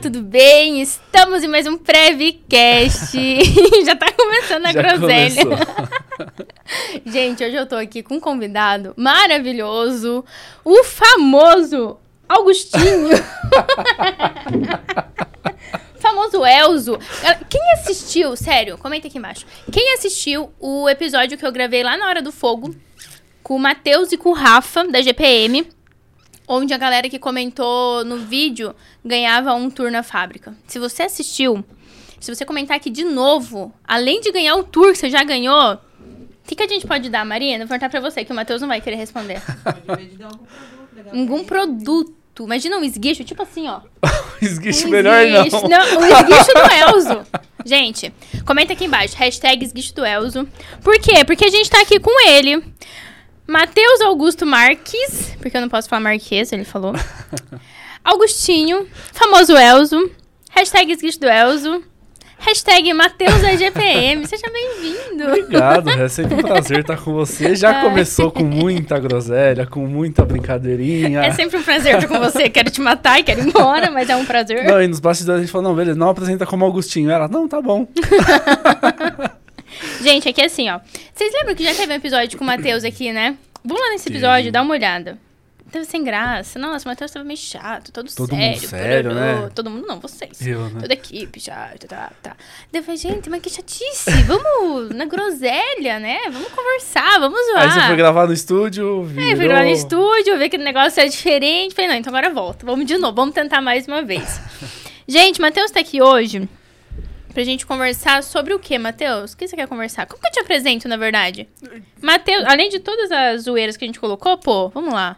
tudo bem? Estamos em mais um Prevcast. Já tá começando a Já groselha. Gente, hoje eu tô aqui com um convidado maravilhoso, o famoso Augustinho. famoso Elzo. Quem assistiu, sério, comenta aqui embaixo. Quem assistiu o episódio que eu gravei lá na Hora do Fogo com o Matheus e com o Rafa, da GPM, onde a galera que comentou no vídeo ganhava um tour na fábrica. Se você assistiu, se você comentar aqui de novo, além de ganhar o tour que você já ganhou, o que, que a gente pode dar, Marina? Vou perguntar pra você, que o Matheus não vai querer responder. Algum produto. Imagina um esguicho, tipo assim, ó. Esguiche Um melhor esguicho- não. Não, o esguicho do Elzo. Gente, comenta aqui embaixo. Hashtag esguicho do Elzo. Por quê? Porque a gente tá aqui com ele. Matheus Augusto Marques. Porque eu não posso falar Marques, ele falou. Augustinho. Famoso Elzo. Hashtag esguicho do Elzo. Hashtag Matheus da GPM. Seja bem-vindo. Obrigado, é sempre um prazer estar com você. Já Ai. começou com muita groselha, com muita brincadeirinha. É sempre um prazer estar com você. Quero te matar e quero ir embora, mas é um prazer. Não, e nos bastidores a gente falou, não, beleza, não apresenta como Augustinho. Ela, não, tá bom. Gente, aqui é assim, ó. Vocês lembram que já teve um episódio com o Matheus aqui, né? Vamos lá nesse episódio, Sim. dá uma olhada. Teve sem graça. Nossa, o Matheus tava meio chato, todo, Todo sério. mundo sério, né? Todo mundo não, vocês. Eu, né? Toda a equipe, chato, tá, tá. Daí eu falei, gente, mas que chatice. Vamos na groselha, né? Vamos conversar, vamos zoar. Aí você foi gravar no estúdio, virou... Aí eu fui lá no estúdio, ver que o negócio é diferente. Falei, não, então agora volta. Vamos de novo, vamos tentar mais uma vez. gente, Matheus tá aqui hoje pra gente conversar sobre o que, Matheus? O que você quer conversar? Como que eu te apresento, na verdade? Matheus, além de todas as zoeiras que a gente colocou, pô, vamos lá.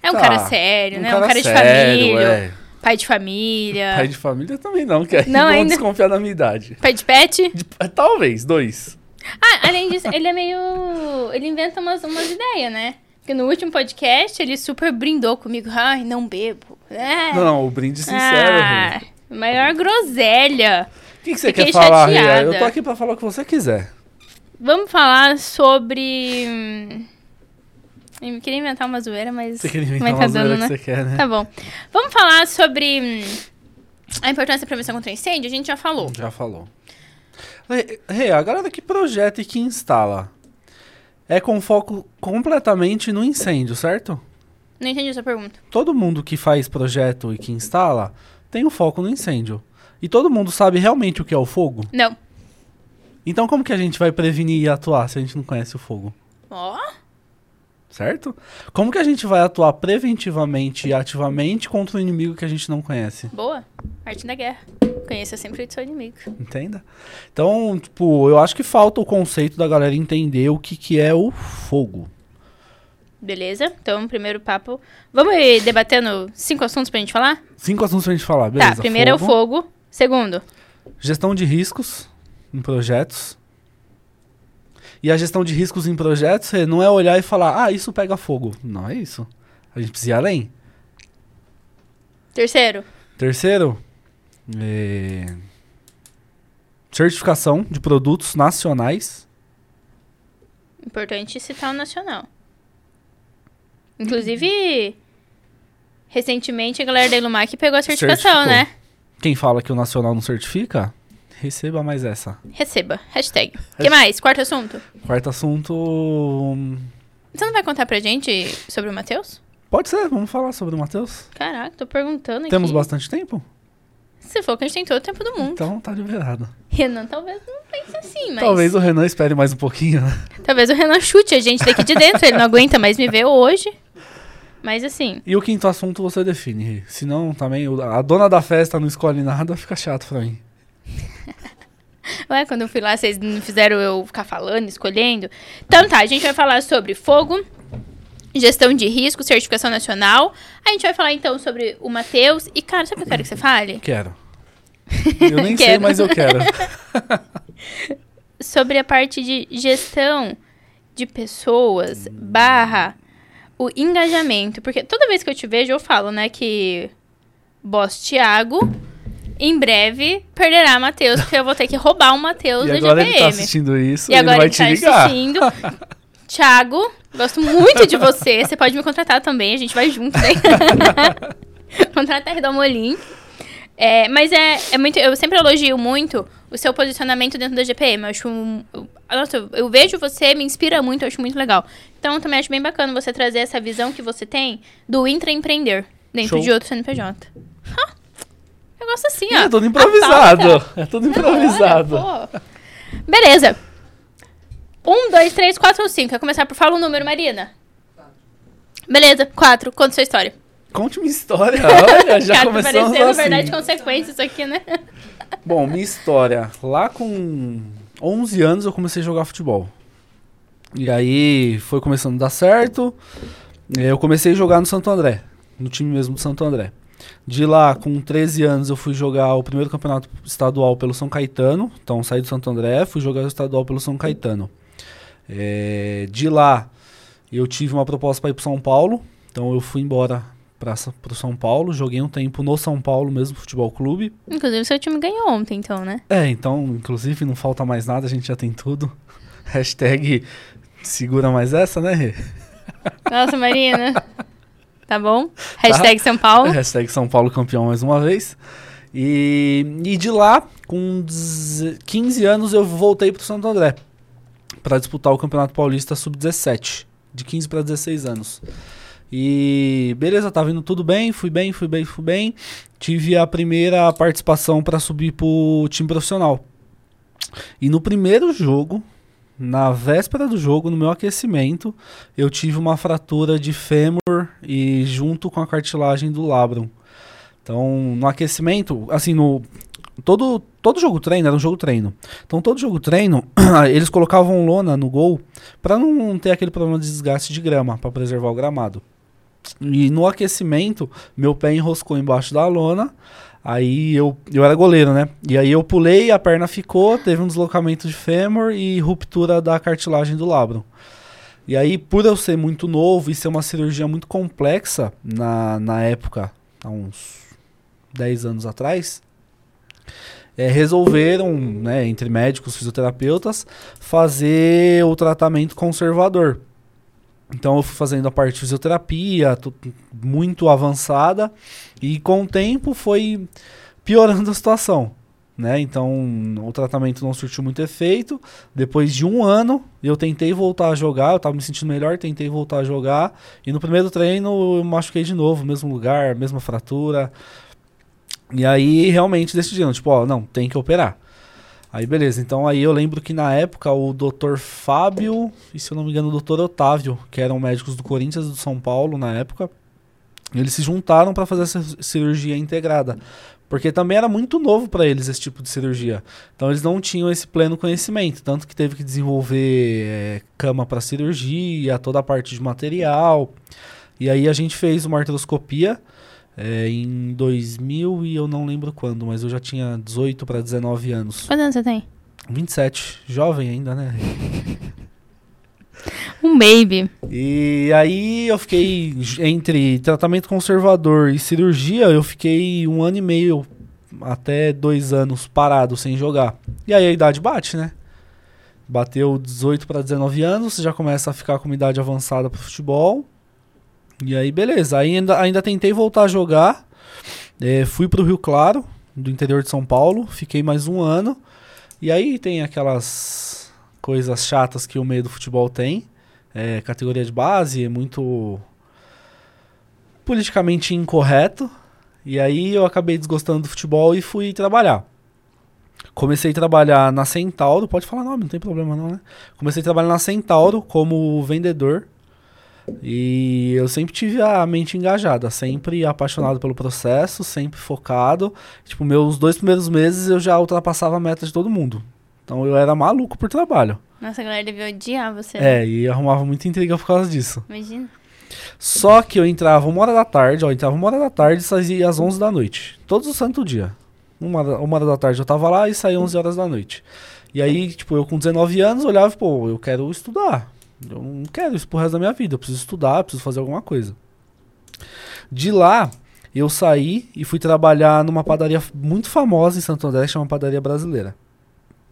É um Tá, cara sério, né? um cara de sério, família, é. pai de família, Pai de família também não, que aí Não, ainda- desconfiar da minha idade. pai de pet. De- talvez, dois. Ah, além disso, ele é meio. Ele inventa umas, umas ideias, né? Porque no último podcast ele super brindou comigo. Ai, não bebo. É. Não, o brinde sincero. Ah, maior groselha. O que, que você fiquei quer falar, chateada. Eu tô aqui pra falar o que você quiser. Vamos falar sobre. hum, Eu queria inventar uma zoeira, mas. Você queria mas inventar tá uma zoeira dando, que né? você quer, né? Tá bom. Vamos falar sobre hum, a importância da prevenção contra incêndio? A gente já falou. Já falou. Rê, Rê, a galera que projeta e que instala é com foco completamente no incêndio, certo? Não entendi a sua pergunta. Todo mundo que faz projeto e que instala tem o foco no incêndio. E todo mundo sabe realmente o que é o fogo? Não. Então como que a gente vai prevenir e atuar se a gente não conhece o fogo? Ó. Certo? Como que a gente vai atuar preventivamente e ativamente contra o inimigo que a gente não conhece? Boa. Arte da guerra. Conheça sempre o seu inimigo. Entenda? Então, tipo, eu acho que falta o conceito da galera entender o que, que é o fogo. Beleza? Então, primeiro papo. Vamos ir debatendo cinco assuntos pra gente falar? Cinco assuntos pra gente falar, beleza? tá, primeiro é o fogo. Segundo, Gestão de riscos em projetos. E a gestão de riscos em projetos não é olhar e falar, ah, isso pega fogo. Não é isso. A gente precisa ir além. terceiro, Terceiro, é, certificação de produtos nacionais. importante citar o nacional. Inclusive, recentemente a galera da Ilumac pegou a certificação, Certificou. né? Quem fala que o nacional não certifica, receba mais essa. Receba. Hashtag. O que mais? Quarto assunto. Quarto assunto. hum, Você não vai contar pra gente sobre o Matheus? Pode ser, vamos falar sobre o Matheus. Caraca, tô perguntando aqui. Temos bastante tempo? Se for que a gente tem todo o tempo do mundo. Então tá liberado. Renan talvez não pense assim, mas... Talvez o Renan espere mais um pouquinho, né? Talvez o Renan chute a gente daqui de dentro. Ele não aguenta mais me ver hoje. Mas assim, E o quinto assunto você define. Senão também a dona da festa não escolhe nada, fica chato pra mim. ué, quando eu fui lá, vocês não fizeram eu ficar falando, escolhendo. Então tá, a gente vai falar sobre fogo, gestão de risco, certificação nacional. A gente vai falar então sobre o Matheus. E, cara, sabe o que eu quero que você fale? Quero. Eu nem sei, mas eu quero. Sobre a parte de gestão de pessoas, barra o engajamento. Porque toda vez que eu te vejo, eu falo, né, que boss Thiago, em breve, perderá Matheus, porque eu vou ter que roubar o Matheus da agora ele tá GPM. assistindo isso, e ele agora vai ele te tá ligar. assistindo. Thiago, gosto muito de você. Você pode me contratar também, a gente vai junto, né? Contrata a Redomolim. É, mas é, é muito. Eu sempre elogio muito o seu posicionamento dentro da GPM. Eu acho. Um, eu- nossa, eu, vejo você, me inspira muito, eu acho muito legal. Então, eu também acho bem bacana você trazer essa visão que você tem do intraempreender dentro Show. de outro CNPJ. Ha! Negócio assim, ó. É tudo improvisado. É tudo improvisado. Beleza. Um, dois, três, quatro ou cinco. Quer começar por fala um número, Marina? Beleza, quatro. Conta sua história. Conte minha história. Olha, já Cara, tá começamos parecendo assim. verdade consequência isso aqui, né? Bom, minha história. Lá com 11 anos eu comecei a jogar futebol. E aí foi começando a dar certo. Eh, Eu comecei a jogar no Santo André, no time mesmo do Santo André. De lá, com 13 anos, eu fui jogar o primeiro campeonato estadual pelo São Caetano. Então, saí do Santo André, fui jogar o estadual pelo São Caetano. Eh, de lá, eu tive uma proposta para ir para São Paulo. Então, eu fui embora para o São Paulo. Joguei um tempo no São Paulo mesmo, futebol clube. Inclusive, seu time ganhou ontem, então, né? É, então, inclusive, não falta mais nada, a gente já tem tudo. Hashtag segura mais essa, né, Rê? Nossa, Marina. Tá bom? Hashtag São Paulo. Hashtag São Paulo campeão mais uma vez. E, e de lá, com 10 15 anos, eu voltei pro Santo André para disputar o Campeonato Paulista Sub-17, de 15 para 16 anos. E beleza, tava indo tudo bem, fui bem, fui bem, fui bem. Tive a primeira participação para subir pro time profissional. E no primeiro jogo, na véspera do jogo, no meu aquecimento, eu tive uma fratura de fêmur e junto com a cartilagem do labrum. Então, no aquecimento, assim, no todo todo jogo treino era um jogo treino. Então, todo jogo treino, eles colocavam lona no gol para não ter aquele problema de desgaste de grama, para preservar o gramado. E no aquecimento, meu pé enroscou embaixo da lona. Aí eu, eu era goleiro, né? E aí eu pulei, a perna ficou, teve um deslocamento de fêmur e ruptura da cartilagem do labrum. E aí, por eu ser muito novo e ser uma cirurgia muito complexa na, na época, há uns 10 anos atrás, é, resolveram, né, entre médicos, fisioterapeutas, fazer o tratamento conservador. Então eu fui fazendo a parte de fisioterapia, muito avançada, e com o tempo foi piorando a situação. Né? Então o tratamento não surtiu muito efeito. Depois de um ano, eu tentei voltar a jogar, eu tava me sentindo melhor, tentei voltar a jogar. E no primeiro treino eu machuquei de novo, mesmo lugar, mesma fratura. E aí realmente decidiram, tipo, ó, não, tem que operar. Aí beleza, então aí eu lembro que na época o Dr. Fábio e se eu não me engano o Dr. Otávio, que eram médicos do Corinthians e do São Paulo na época, eles se juntaram para fazer essa cirurgia integrada. Porque também era muito novo para eles esse tipo de cirurgia. Então eles não tinham esse pleno conhecimento. Tanto que teve que desenvolver eh, cama para cirurgia, toda a parte de material. E aí a gente fez uma artroscopia eh, em 2000 e eu não lembro quando, mas eu já tinha 18 para 19 anos. Quantos anos você tem? 27, jovem ainda, né? Um baby. E aí eu fiquei entre tratamento conservador e cirurgia, eu fiquei um ano e meio até dois anos parado sem jogar. E aí a idade bate, né? Bateu 18 para 19 anos, você já começa a ficar com uma idade avançada pro futebol. E aí beleza, aí ainda, ainda tentei voltar a jogar. É, fui pro Rio Claro, do interior de São Paulo, fiquei mais um ano. E aí tem aquelas coisas chatas que o meio do futebol tem é, categoria de base, é muito politicamente incorreto. E aí eu acabei desgostando do futebol e fui trabalhar. Comecei a trabalhar na Centauro, pode falar nome, não tem problema não, né? Comecei a trabalhar na Centauro como vendedor. E eu sempre tive a mente engajada, sempre apaixonado pelo processo, sempre focado. Tipo, meus dois primeiros meses eu já ultrapassava a meta de todo mundo. Então eu era maluco por trabalho. Nossa, a galera devia odiar você. né? É, e arrumava muita intriga por causa disso. Imagina. Só que eu entrava uma hora da tarde, ó, eu entrava uma hora da tarde e saía às 11 da noite. Todos os santo dia. Uma, hora- uma hora da tarde eu tava lá e saía 11 horas da noite. E aí, tipo, eu com 19 anos olhava e, pô, eu quero estudar. Eu não quero isso pro resto da minha vida. Eu preciso estudar, preciso fazer alguma coisa. De lá, eu saí e fui trabalhar numa padaria muito famosa em Santo André, que chama Padaria Brasileira.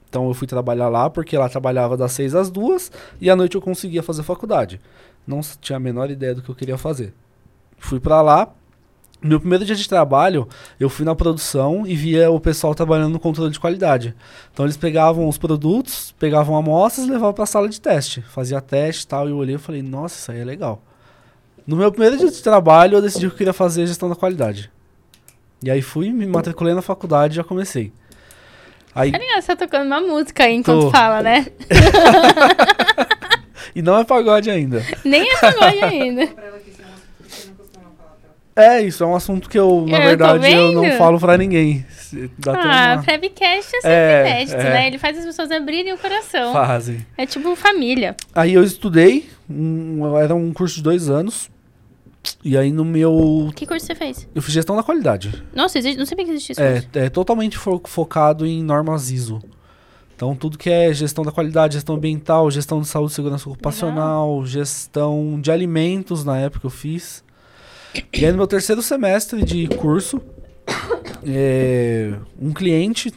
Então eu fui trabalhar lá porque lá trabalhava das 6 às 2 e à noite eu conseguia fazer faculdade. Não tinha a menor ideia do que eu queria fazer. Fui pra lá meu primeiro dia de trabalho, eu fui na produção e via o pessoal trabalhando no controle de qualidade. Então eles pegavam os produtos, pegavam amostras e levavam para a sala de teste. Fazia teste e tal, e eu olhei e falei, nossa, isso aí é legal. No meu primeiro dia de trabalho, eu decidi que eu queria fazer gestão da qualidade. E aí fui, me matriculei na faculdade e já comecei. Aí, Carinha, você tá tocando uma música aí enquanto Tô. fala, né? e não é pagode ainda. Nem é pagode ainda. Pra ela que esse é um assunto que você não costuma falar pra ela. É, isso é um assunto que eu, na Eu tô verdade, eu não falo pra ninguém. Dá Ah, uma- Prevcast é sempre É, inédito, é. né? Ele faz as pessoas abrirem o coração. Fazem. É tipo família. Aí eu estudei, um- era um curso de dois anos. E aí no meu. Que curso você fez? Eu fiz gestão da qualidade. Nossa, existe, não sabia que existia esse É, é totalmente fo- focado em normas ISO. Então, tudo que é gestão da qualidade, gestão ambiental, gestão de saúde e segurança ocupacional, gestão de alimentos, na época eu fiz. E aí, no meu terceiro semestre de curso, é, um cliente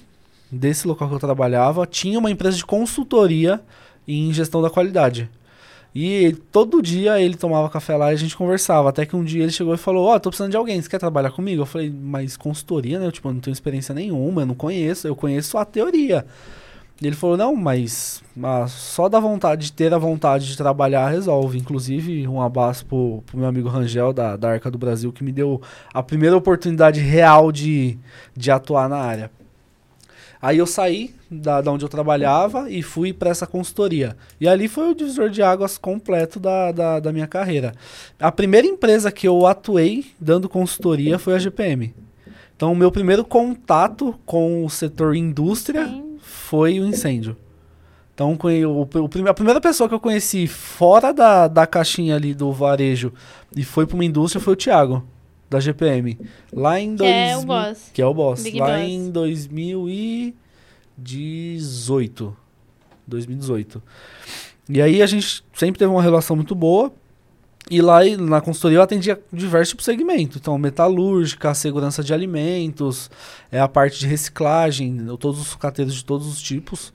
desse local que eu trabalhava tinha uma empresa de consultoria em gestão da qualidade. E ele- todo dia ele tomava café lá e a gente conversava. Até que um dia ele chegou e falou: Ó, tô precisando de alguém, você quer trabalhar comigo? Eu falei: Mas consultoria, né? Eu, tipo, não tenho experiência nenhuma, eu não conheço, eu conheço a teoria. Ele falou: Não, mas ah, só da vontade de ter a vontade de trabalhar resolve. Inclusive, um abraço pro, pro meu amigo Rangel da, da Arca do Brasil, que me deu a primeira oportunidade real de, de atuar na área. Aí eu saí da, da onde eu trabalhava e fui para essa consultoria. E ali foi o divisor de águas completo da, da, da minha carreira. A primeira empresa que eu atuei dando consultoria foi a GPM. Então, o meu primeiro contato com o setor indústria Sim. Foi o incêndio. Então, o, o a primeira pessoa que eu conheci fora da, da caixinha ali do varejo e foi para uma indústria foi o Thiago, da GPM. Lá em Que é o 2000 boss. que é o boss. Big lá Boss. em 2018. 2018. E aí a gente sempre teve uma relação muito boa. E lá na consultoria eu atendia diversos tipos de segmento. Então, metalúrgica, segurança de alimentos, é a parte de reciclagem, eu- todos os sucateiros de todos os tipos.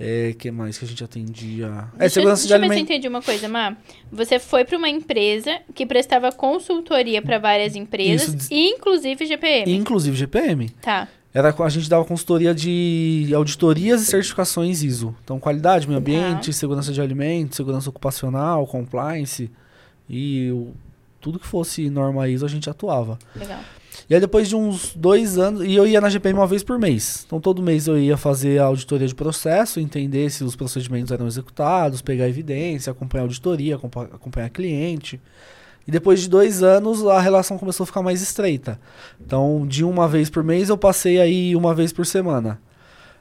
É, que mais que a gente atendia? É, Deixa, segurança deixa eu de ver se eu alimentos. entendi uma coisa, Má. Você foi para uma empresa que prestava consultoria para várias empresas, Isso, inclusive GPM. Inclusive GPM. Tá. Era, a gente dava consultoria de auditorias e certificações ISO. Então, qualidade, meio ambiente, segurança de alimentos, segurança ocupacional, compliance e o- tudo que fosse norma ISO a gente atuava. Legal. E aí depois de uns dois anos, e eu ia na GPM uma vez por mês. Então todo mês eu ia fazer a auditoria de processo, entender se os procedimentos eram executados, pegar evidência, acompanhar a auditoria, acompa- acompanhar cliente. E depois de dois anos a relação começou a ficar mais estreita. Então de uma vez por mês eu passei aí uma vez por semana.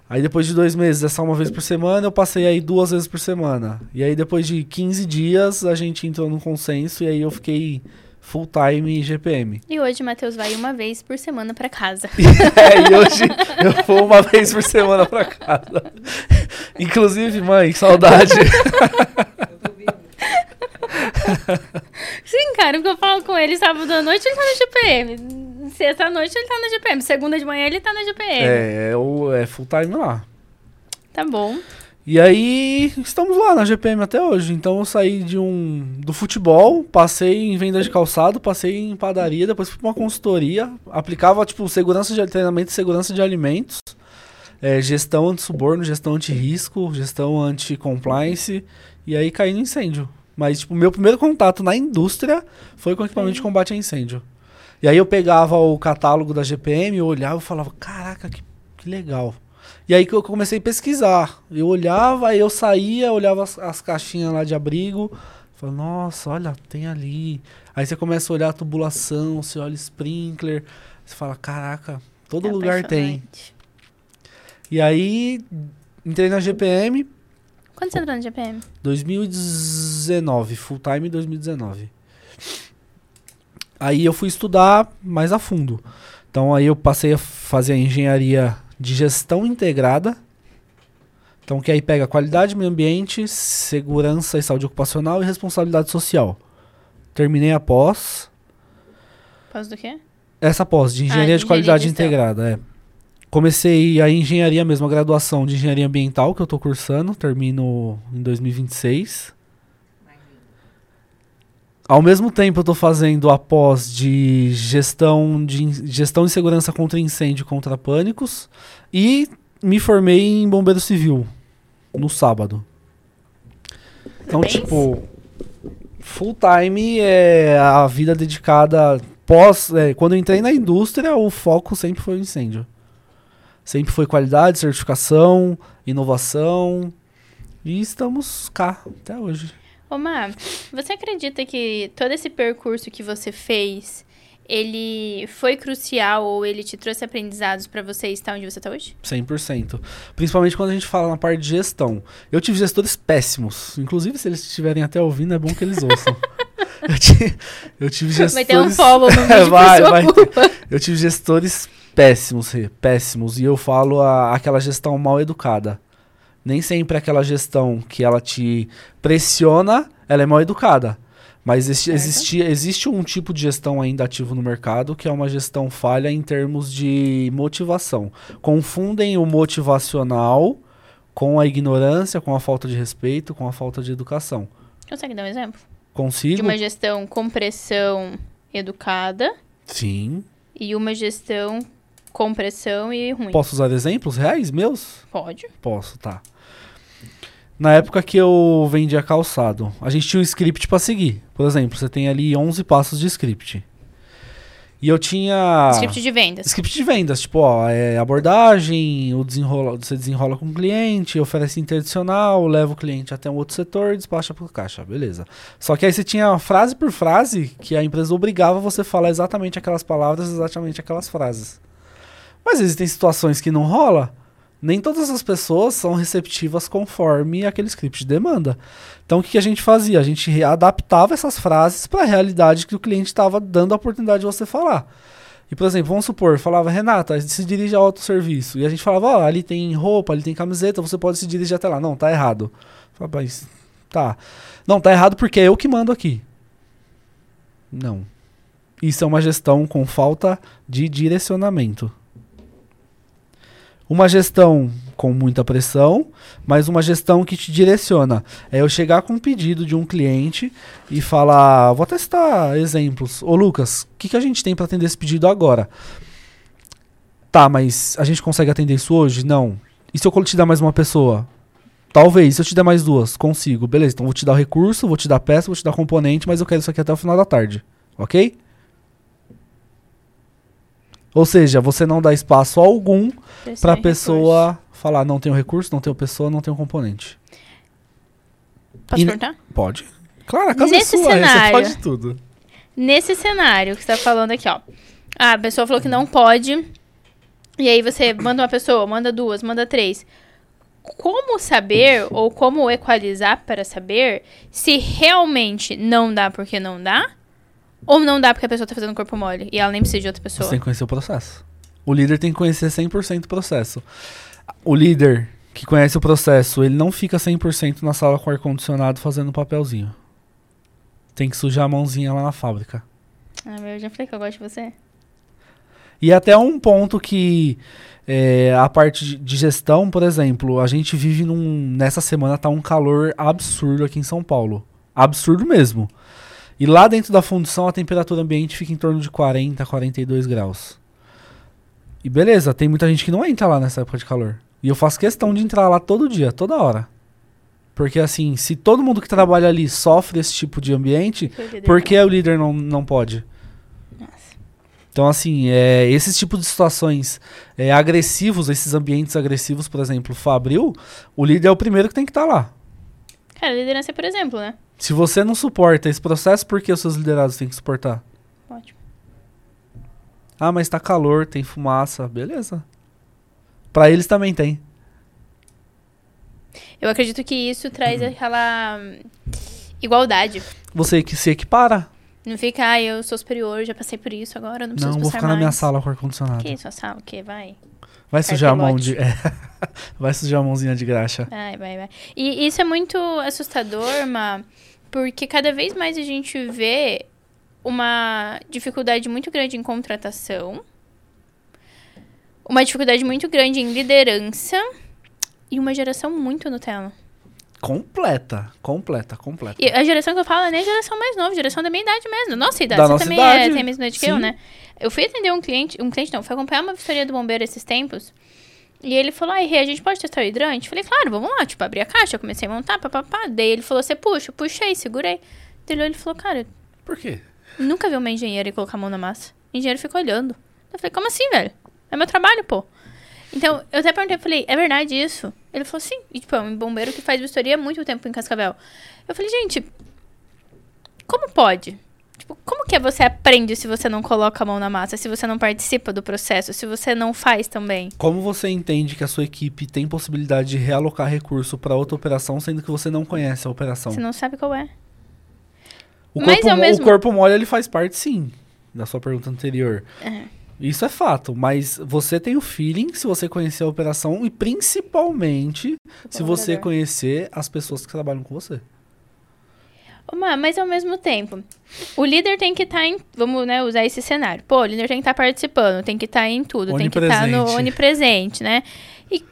Aí depois de dois meses, essa uma vez por semana, eu passei aí duas vezes por semana. E aí depois de 15 dias a gente entrou num consenso e aí eu fiquei full time GPM. E hoje o Matheus vai uma vez por semana para casa. É, e hoje eu vou uma vez por semana pra casa. Inclusive, mãe, saudade. Eu tô vivo. Sim, cara, porque eu falo com ele sábado à noite, ele tá na GPM. Sexta à noite, ele tá na GPM. Segunda de manhã, ele tá na GPM. É, é, o- é full time lá. Tá bom. E aí, estamos lá na GPM até hoje. Então eu saí de um do futebol, passei em venda de calçado, passei em padaria, depois fui pra uma consultoria, aplicava tipo segurança de treinamento segurança de alimentos, é, gestão anti-suborno, gestão anti-risco, gestão anti-compliance, e aí caí no incêndio. Mas tipo, meu primeiro contato na indústria foi com equipamento de combate a incêndio. E aí eu pegava o catálogo da GPM, eu olhava e falava, caraca, que, que legal. E aí que eu comecei a pesquisar. Eu olhava, aí eu saía, olhava as, as caixinhas lá de abrigo. Falei, nossa, olha, tem ali. Aí você começa a olhar a tubulação, você olha sprinkler. Você fala, caraca, todo É lugar tem. E aí, entrei na GPM, Quando você entrou na GPM? 2019, full time 2019. Aí eu fui estudar mais a fundo. Então aí eu passei a fazer a engenharia de gestão integrada. Então que aí pega qualidade, meio ambiente, segurança e saúde ocupacional e responsabilidade social. Terminei a pós. Pós do quê? Essa pós de engenharia Ah, de qualidade engenharia de integrada, é. Comecei a engenharia mesmo, a graduação de engenharia ambiental que eu tô cursando, termino em 2026. Ao mesmo tempo, eu tô fazendo a pós de gestão de gestão de segurança contra incêndio e contra pânicos e me formei em bombeiro civil no sábado. Então, Parabéns. tipo, full time é a vida dedicada pós, é, quando eu entrei na indústria, o foco sempre foi o incêndio. Sempre foi qualidade, certificação, inovação. E estamos cá até hoje. Ô, Má, você acredita que todo esse percurso que você fez, ele foi crucial ou ele te trouxe aprendizados pra você estar onde você tá hoje? 100%. Principalmente quando a gente fala na parte de gestão. Eu tive gestores péssimos. Inclusive, se eles estiverem até ouvindo, é bom que eles ouçam. eu, ti- eu tive gestores... Vai ter um follow no vídeo Vai, vai. Eu tive gestores péssimos, Rê, péssimos. E eu falo a- aquela gestão mal educada. Nem sempre aquela gestão que ela te pressiona, ela é mal educada. Mas existe, existe, existe um tipo de gestão ainda ativo no mercado que é uma gestão falha em termos de motivação. Confundem o motivacional com a ignorância, com a falta de respeito, com a falta de educação. Consegue dar um exemplo? De Consigo? uma gestão com pressão educada Sim. e uma gestão com pressão e ruim. Posso usar exemplos reais meus? Pode. Posso, tá. Na época que eu vendia calçado, a gente tinha um script pra seguir. Por exemplo, você tem ali 11 passos de script. E eu tinha Script de vendas. script de vendas, tipo, ó, é abordagem, o desenrola, você desenrola com o cliente, oferece interdicional, leva o cliente até um outro setor e despacha pro caixa, beleza. Só que aí você tinha frase por frase que a empresa obrigava você a falar exatamente aquelas palavras, exatamente aquelas frases. Mas existem situações que não rola. Nem todas as pessoas são receptivas conforme aquele script demanda. Então o que, a gente fazia? A gente adaptava essas frases para a realidade que o cliente estava dando a oportunidade de você falar. E, por exemplo, vamos supor, falava, Renata, se dirige ao autosserviço. E a gente falava, ó, ali tem roupa, ali tem camiseta, você pode se dirigir até lá. Não, tá errado. Falava, mas tá. Não, tá errado porque é eu que mando aqui. Não. Isso é uma gestão com falta de direcionamento. Uma gestão com muita pressão, mas uma gestão que te direciona. É eu chegar com um pedido de um cliente e falar, vou testar exemplos. Ô Lucas, o que, que a gente tem para atender esse pedido agora? Tá, mas a gente consegue atender isso hoje? Não. E se eu te dar mais uma pessoa? Talvez, se eu te der mais duas, consigo. Beleza, então vou te dar o recurso, vou te dar peça, vou te dar componente, mas eu quero isso aqui até o final da tarde. Ok? Ou seja, você não dá espaço algum pra e pessoa falar, não tenho recurso, não tenho pessoa, não tenho componente. recurso. Posso E- perguntar? Pode. Claro, a casa Nesse é sua, aí você cenário- pode tudo. Nesse cenário que você tá falando aqui, ó. Ah, a pessoa falou que não pode. E aí você manda uma pessoa, manda duas, manda três. Como saber ou como equalizar para saber se realmente não dá porque não dá? Ou não dá porque a pessoa tá fazendo corpo mole e ela nem precisa de outra pessoa? Você tem que conhecer o processo. O líder tem que conhecer 100% o processo. O líder que conhece o processo, ele não fica 100% na sala com ar-condicionado fazendo papelzinho. Tem que sujar a mãozinha lá na fábrica. Ah, eu já falei que eu gosto de você. E até um ponto que é, a parte de- de gestão, por exemplo, a gente vive num. Nessa semana tá um calor absurdo aqui em São Paulo. Absurdo mesmo. E lá dentro da fundição a temperatura ambiente fica em torno de 40, 42 graus. E beleza, tem muita gente que não entra lá nessa época de calor. E eu faço questão de entrar lá todo dia, toda hora. Porque assim, se todo mundo que trabalha ali sofre esse tipo de ambiente, por que o líder não, não pode? Nossa. Então, assim, é, esses tipos de situações é, agressivos, esses ambientes agressivos, por exemplo, Fabril, o líder é o primeiro que tem que estar lá. Cara, liderança é por exemplo, né? Se você não suporta esse processo, por que os seus liderados têm que suportar? Ótimo. Ah, mas tá calor, tem fumaça, beleza. Pra eles também tem. Eu acredito que isso traz Uhum. aquela igualdade. Você que se equipara. Não fica, ah, eu sou superior, já passei por isso, agora não preciso Não, vou ficar mais. na minha sala com ar-condicionado. Que isso, a sala? O quê? Vai. Vai sujar a mão de. é. Vai sujar a mãozinha de graxa. Vai, vai, vai. E isso é muito assustador, Ma, porque cada vez mais a gente vê uma dificuldade muito grande em contratação, uma dificuldade muito grande em liderança e uma geração muito Nutella. Completa, completa, completa. E a geração que eu falo é nem a geração mais nova, geração da minha idade mesmo. Nossa idade, Da você também idade, é, tem a mesma idade que eu, sim. né? Eu fui atender um cliente, um cliente não, fui acompanhar uma vistoria do bombeiro esses tempos. E ele falou, ai, Rê, a gente pode testar o hidrante? Falei, claro, vamos lá. Tipo, abri a caixa, comecei a montar, papapá. Daí ele falou, você puxa, puxei, segurei. Daí ele falou, cara, Por quê? nunca vi uma engenheira colocar a mão na massa. O engenheiro ficou olhando. Eu falei, como assim, velho? É meu trabalho, pô. Então, eu até perguntei, falei, é verdade isso? Ele falou, sim. E, tipo, é um bombeiro que faz vistoria há muito tempo em Cascavel. Eu falei, gente, como pode? Tipo, como que você aprende se você não coloca a mão na massa, se você não participa do processo, se você não faz também? Como você entende que a sua equipe tem possibilidade de realocar recurso para outra operação, sendo que você não conhece a operação? Você não sabe qual é. O Mas corpo, é o mo- mesmo- o corpo mole ele faz parte sim da sua pergunta anterior. É. Isso é fato, mas você tem o feeling se você conhecer a operação e principalmente se você conhecer as pessoas que trabalham com você. Mas ao mesmo tempo, o líder tem que estar em. Vamos né, usar esse cenário. Pô, o líder tem que estar participando, tem que estar em tudo, tem que estar no Onipresente. né? E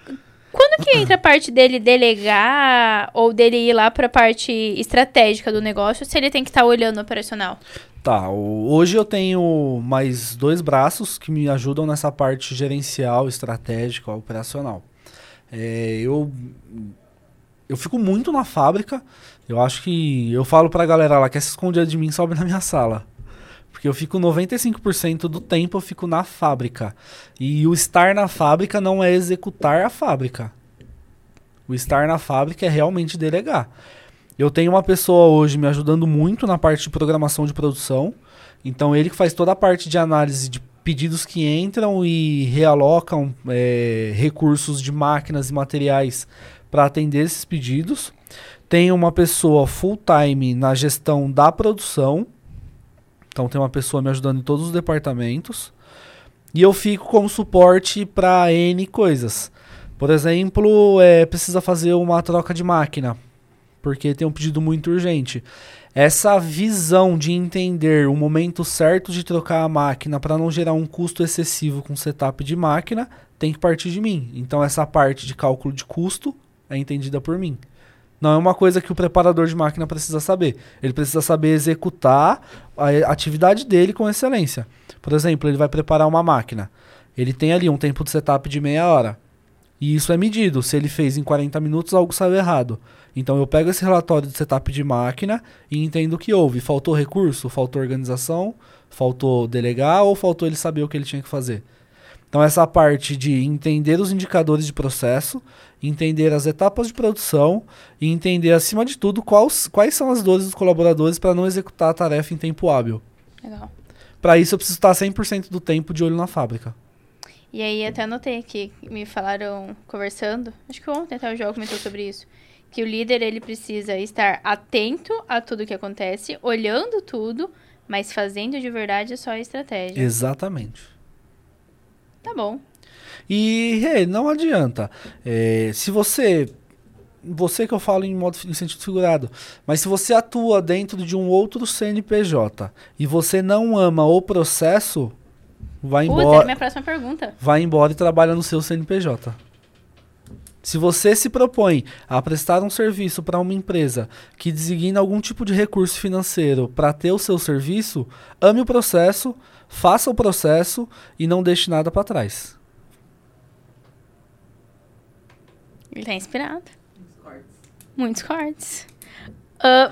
quando que entra a parte dele delegar ou dele ir lá pra parte estratégica do negócio, se ele tem que estar olhando o operacional? Tá, hoje eu tenho mais dois braços que me ajudam nessa parte gerencial, estratégica, operacional. É, eu, eu fico muito na fábrica. Eu acho que. Eu falo pra galera lá que se esconde de mim sobe na minha sala. Porque eu fico 95% do tempo eu fico na fábrica. E o estar na fábrica não é executar a fábrica. O estar na fábrica é realmente delegar. Eu tenho uma pessoa hoje me ajudando muito na parte de programação de produção. Então ele que faz toda a parte de análise de pedidos que entram e realocam é, recursos de máquinas e materiais para atender esses pedidos. Tem uma pessoa full time na gestão da produção. Então tem uma pessoa me ajudando em todos os departamentos. E eu fico como suporte para N coisas. Por exemplo, é, precisa fazer uma troca de máquina porque tem um pedido muito urgente. Essa visão de entender o momento certo de trocar a máquina para não gerar um custo excessivo com setup de máquina tem que partir de mim. Então essa parte de cálculo de custo é entendida por mim. Não é uma coisa que o preparador de máquina precisa saber. Ele precisa saber executar a atividade dele com excelência. Por exemplo, ele vai preparar uma máquina. Ele tem ali um tempo de setup de meia hora. E isso é medido. Se ele fez em 40 minutos, algo saiu errado. Então eu pego esse relatório de setup de máquina e entendo o que houve. Faltou recurso? Faltou organização? Faltou delegar ou faltou ele saber o que ele tinha que fazer? Então essa parte de entender os indicadores de processo, entender as etapas de produção e entender acima de tudo quais, quais são as dores dos colaboradores para não executar a tarefa em tempo hábil. Legal. Para isso eu preciso estar 100% do tempo de olho na fábrica. E aí até anotei aqui, me falaram conversando, acho que ontem até o João comentou sobre isso, que o líder ele precisa estar atento a tudo que acontece, olhando tudo, mas fazendo de verdade só a estratégia. Exatamente. Tá bom. E hey, não adianta. É, se você. Você que eu falo em modo em sentido figurado, mas se você atua dentro de um outro CNPJ e você não ama o processo, vai Puta, embora, minha próxima pergunta. vai embora e trabalha no seu CNPJ. Se você se propõe a prestar um serviço para uma empresa que designa algum tipo de recurso financeiro para ter o seu serviço, ame o processo, faça o processo e não deixe nada para trás. Ele tá inspirado. Nos cortes. Muitos cortes.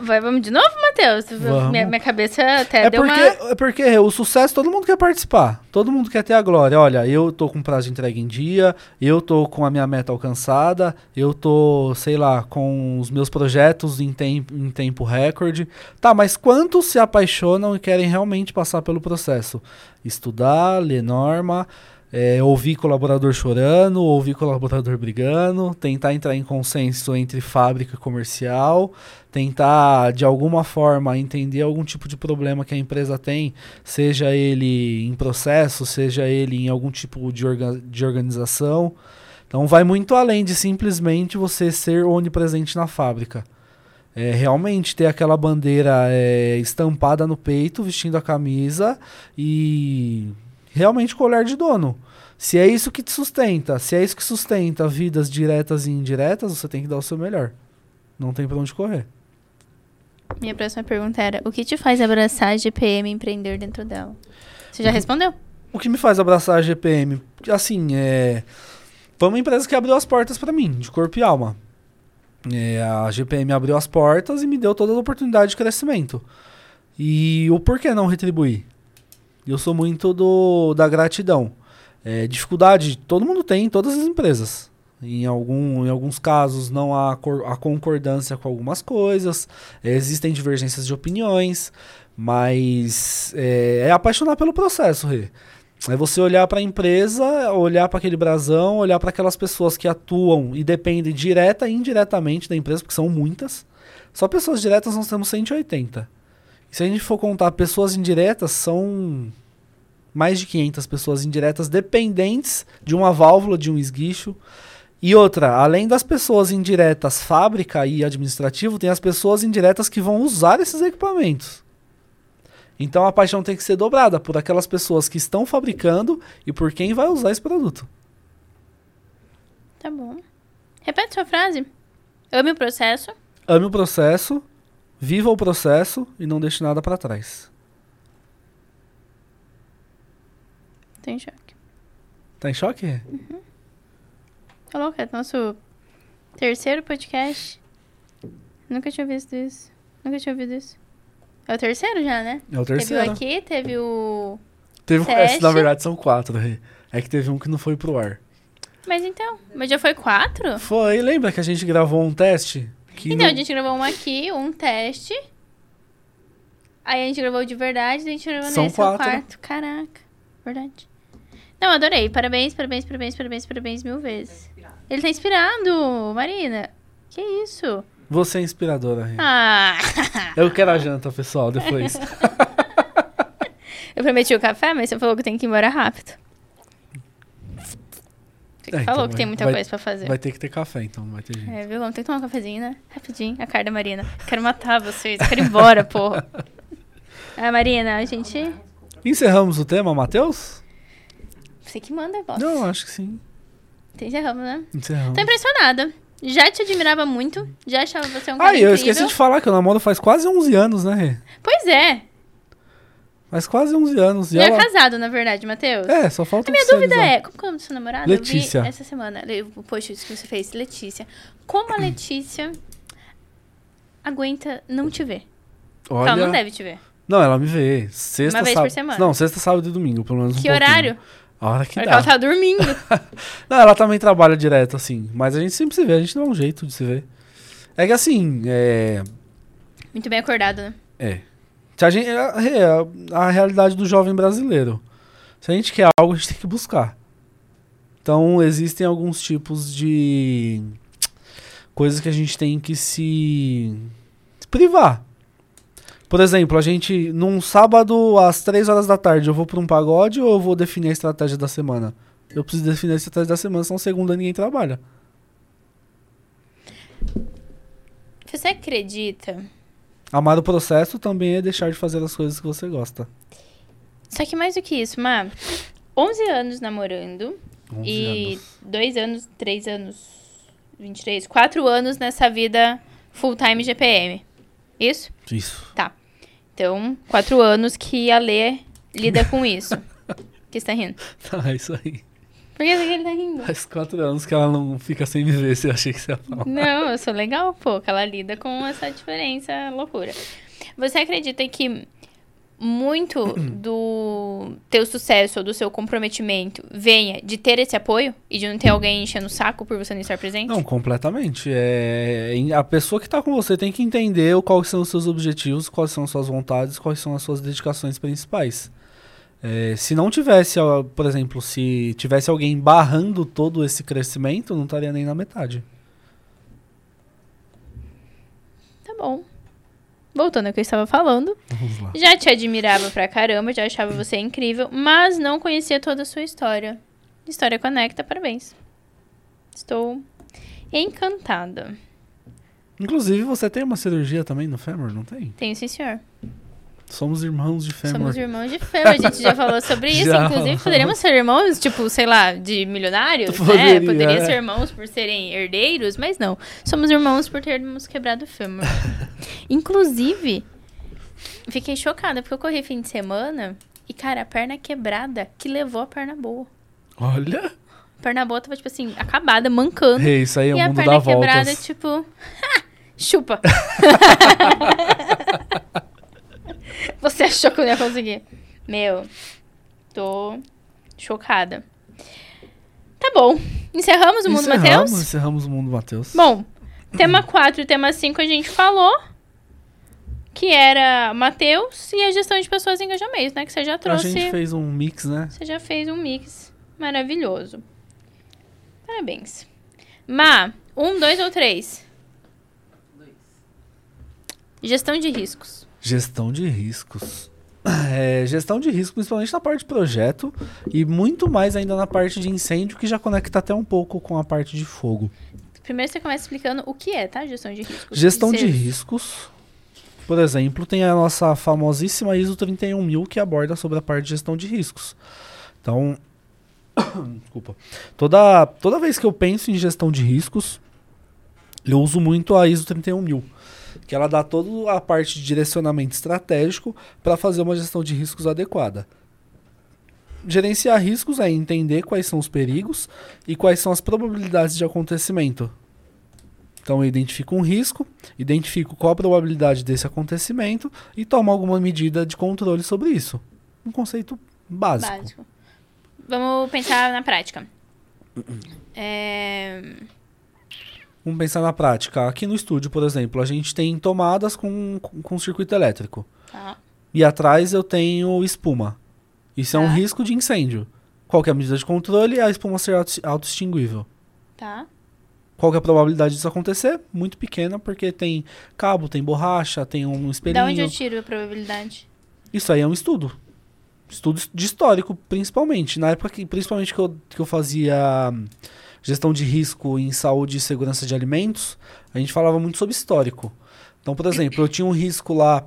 Vai, vamos de novo, Matheus? Minha, minha cabeça até É deu porque, uma... é porque o sucesso todo mundo quer participar. Todo mundo quer ter a glória. Olha, eu tô com prazo de entrega em dia, eu tô com a minha meta alcançada, eu tô, sei lá, com os meus projetos em, tem, em tempo recorde. Tá, mas quantos se apaixonam e querem realmente passar pelo processo? Estudar, ler norma, é, ouvir colaborador chorando, ouvir colaborador brigando, tentar entrar em consenso entre fábrica e comercial, tentar de alguma forma entender algum tipo de problema que a empresa tem, seja ele em processo, seja ele em algum tipo de, orga de organização. Então vai muito além de simplesmente você ser onipresente na fábrica. É realmente ter aquela bandeira é, estampada no peito, vestindo a camisa e realmente com o olhar de dono. Se é isso que te sustenta, se é isso que sustenta vidas diretas e indiretas, você tem que dar o seu melhor. Não tem pra onde correr. Minha próxima pergunta era: o que te faz abraçar a GPM e empreender dentro dela? Você já Uhum. respondeu? O que me faz abraçar a GPM? Assim, é. Foi uma empresa que abriu as portas pra mim, de corpo e alma. É, a GPM abriu as portas e me deu toda a oportunidade de crescimento. E o porquê não retribuir? Eu sou muito do, da gratidão. É, dificuldade, todo mundo tem em todas as empresas. Em, algum, em alguns casos, não há a concordância com algumas coisas, é, existem divergências de opiniões, mas é, é apaixonar pelo processo, Rê. É você olhar para a empresa, olhar para aquele brasão, olhar para aquelas pessoas que atuam e dependem direta e indiretamente da empresa, porque são muitas. Só pessoas diretas nós temos 180. Se a gente for contar pessoas indiretas, são mais de 500 pessoas indiretas dependentes de uma válvula, de um esguicho. E outra, além das pessoas indiretas fábrica e administrativo, tem as pessoas indiretas que vão usar esses equipamentos. Então a paixão tem que ser dobrada por aquelas pessoas que estão fabricando e por quem vai usar esse produto. Tá bom. Repete sua frase. Ame o processo. Ame o processo, viva o processo e não deixe nada para trás. Tô em choque. Tá em choque? Tá louco? É nosso terceiro podcast. Nunca tinha visto isso. Nunca tinha ouvido isso. É o terceiro já, né? É o Teve terceiro. o aqui, teve o. Teve, Teste. esse, na verdade são quatro. É que teve um que não foi pro ar. Mas então, mas já foi quatro? Foi, lembra que a gente gravou um teste? Que Então, no- a gente gravou um aqui, um teste. Aí a gente gravou de verdade, a gente gravou São nesse, quatro. quarto. Caraca, verdade. Não, adorei. Parabéns, parabéns, parabéns, parabéns, parabéns mil vezes. Ele tá inspirado, Marina. Que isso? Você é inspiradora, Rê. Ah, Eu quero a janta, pessoal, depois. eu prometi o café, mas você falou que tem que ir embora rápido. Você É, então falou que vai- tem muita vai- coisa pra fazer. vai ter que ter café, então, vai ter jeito. É, viu? Vamos ter que tomar um cafezinho, né? Rapidinho. A cara da Marina. Quero matar vocês. Quero ir embora, porra. Ah, Marina, a gente... Encerramos o tema, Matheus? Você que manda, boss. Não, acho que sim. Encerramos, né? Encerramos. Tô impressionada. Já te admirava muito. Já achava você um cara Ah, eu incrível. esqueci de falar que eu namoro faz quase 11 anos, né, Rê? Pois é. Faz quase 11 anos. E Já é ela... casado, na verdade, Matheus. É, só falta A minha dúvida é, como que é o nome do seu namorado? Letícia. Eu vi essa semana, o post que você fez, Letícia. Como a Letícia aguenta não te ver? Olha... Ela não deve te ver. Não, ela me vê. Sexta, Uma vez por sábado... semana. Não, sexta, sábado e domingo, pelo menos um que pouquinho. horário? A hora que Porque dá. ela tá dormindo. Não, ela também trabalha direto, assim. Mas a gente sempre se vê, a gente dá um jeito de se ver. É que assim, é... Muito bem acordado, né? É. Se a, gente, é, é a, a realidade do jovem brasileiro. Se a gente quer algo, a gente tem que buscar. Então, existem alguns tipos de coisas que a gente tem que se, privar. Por exemplo, a gente, num sábado às 3 horas da tarde, eu vou para um pagode ou eu vou definir a estratégia da semana? Eu preciso definir a estratégia da semana, senão segunda ninguém trabalha. Você acredita? Amar o processo também é deixar de fazer as coisas que você gosta. Só que mais do que isso, Má. 11 anos namorando 11 e anos. 2 anos, 3 anos, 23, 4 anos nessa vida full-time GPM. Isso? Isso. Então, 4 anos que a Lê lida com isso. que você tá rindo? Tá, é isso aí. Por que ele tá rindo? Faz quatro anos que ela não fica sem me ver, se eu achei que você ia falar. Não, eu sou legal, pô, que ela lida com essa diferença loucura. Você acredita que muito do teu sucesso ou do seu comprometimento venha de ter esse apoio e de não ter alguém enchendo o saco por você não estar presente? Não, completamente. É, a pessoa que tá com você tem que entender quais são os seus objetivos, quais são as suas vontades, quais são as suas dedicações principais. É, se não tivesse, por exemplo, se tivesse alguém barrando todo esse crescimento, não estaria nem na metade. Tá bom. Voltando ao que eu estava falando, Vamos lá. já te admirava pra caramba, já achava você incrível, mas não conhecia toda a sua história. História conecta, parabéns. Estou encantada. Inclusive, você tem uma cirurgia também no fêmur, não tem? Tenho sim, senhor. Somos irmãos de fêmur. Somos irmãos de fêmur, a gente já falou sobre isso. Já. Inclusive, poderíamos ser irmãos, tipo, sei lá, de milionários, Poderia, né? Poderia é. ser irmãos por serem herdeiros, mas não. Somos irmãos por termos quebrado o fêmur. Inclusive, fiquei chocada, porque eu corri fim de semana e, cara, a perna quebrada que levou a perna boa. Olha. A perna boa tava, tipo assim, acabada, mancando. Ei, isso aí é o e a mundo perna quebrada, voltas. tipo, "Ha, chupa. Você achou que eu não ia conseguir? Meu, tô chocada. Tá bom. Encerramos o Mundo encerramos, Mateus? encerramos o mundo Matheus. Bom, tema 4 e tema 5 a gente falou. Que era Mateus e a gestão de pessoas em engajamento, né? Que você já a trouxe. gente fez um mix, né? Você já fez um mix maravilhoso. Parabéns. Ma, um, dois ou três? Gestão de riscos. Gestão de riscos. É, gestão de risco, principalmente na parte de projeto e muito mais ainda na parte de incêndio, que já conecta até um pouco com a parte de fogo. Primeiro você começa explicando o que é, tá? Gestão de riscos. Gestão de Ser- riscos. Por exemplo, tem a nossa famosíssima ISO 31000 que aborda sobre a parte de gestão de riscos. Então, desculpa. Toda, toda vez que eu penso em gestão de riscos, eu uso muito a ISO 31000, que ela dá toda a parte de direcionamento estratégico para fazer uma gestão de riscos adequada. Gerenciar riscos é entender quais são os perigos e quais são as probabilidades de acontecimento. Então eu identifico um risco, identifico qual a probabilidade desse acontecimento e tomo alguma medida de controle sobre isso. Um conceito básico. Básico. Vamos pensar na prática. É... Vamos pensar na prática. Aqui no estúdio, por exemplo, a gente tem tomadas com, com, com circuito elétrico. Tá. E atrás eu tenho espuma. Isso é um Tá. risco de incêndio. Qual é a medida de controle? A espuma ser auto- auto-extinguível. Tá. Qual que é a probabilidade disso acontecer? Muito pequena, porque tem cabo, tem borracha, tem um espelhinho. Da onde eu tiro a probabilidade? Isso aí é um estudo. Estudo de histórico, principalmente. Na época que, principalmente que eu, que eu fazia gestão de risco em saúde e segurança de alimentos, a gente falava muito sobre histórico. Então, por exemplo, eu tinha um risco lá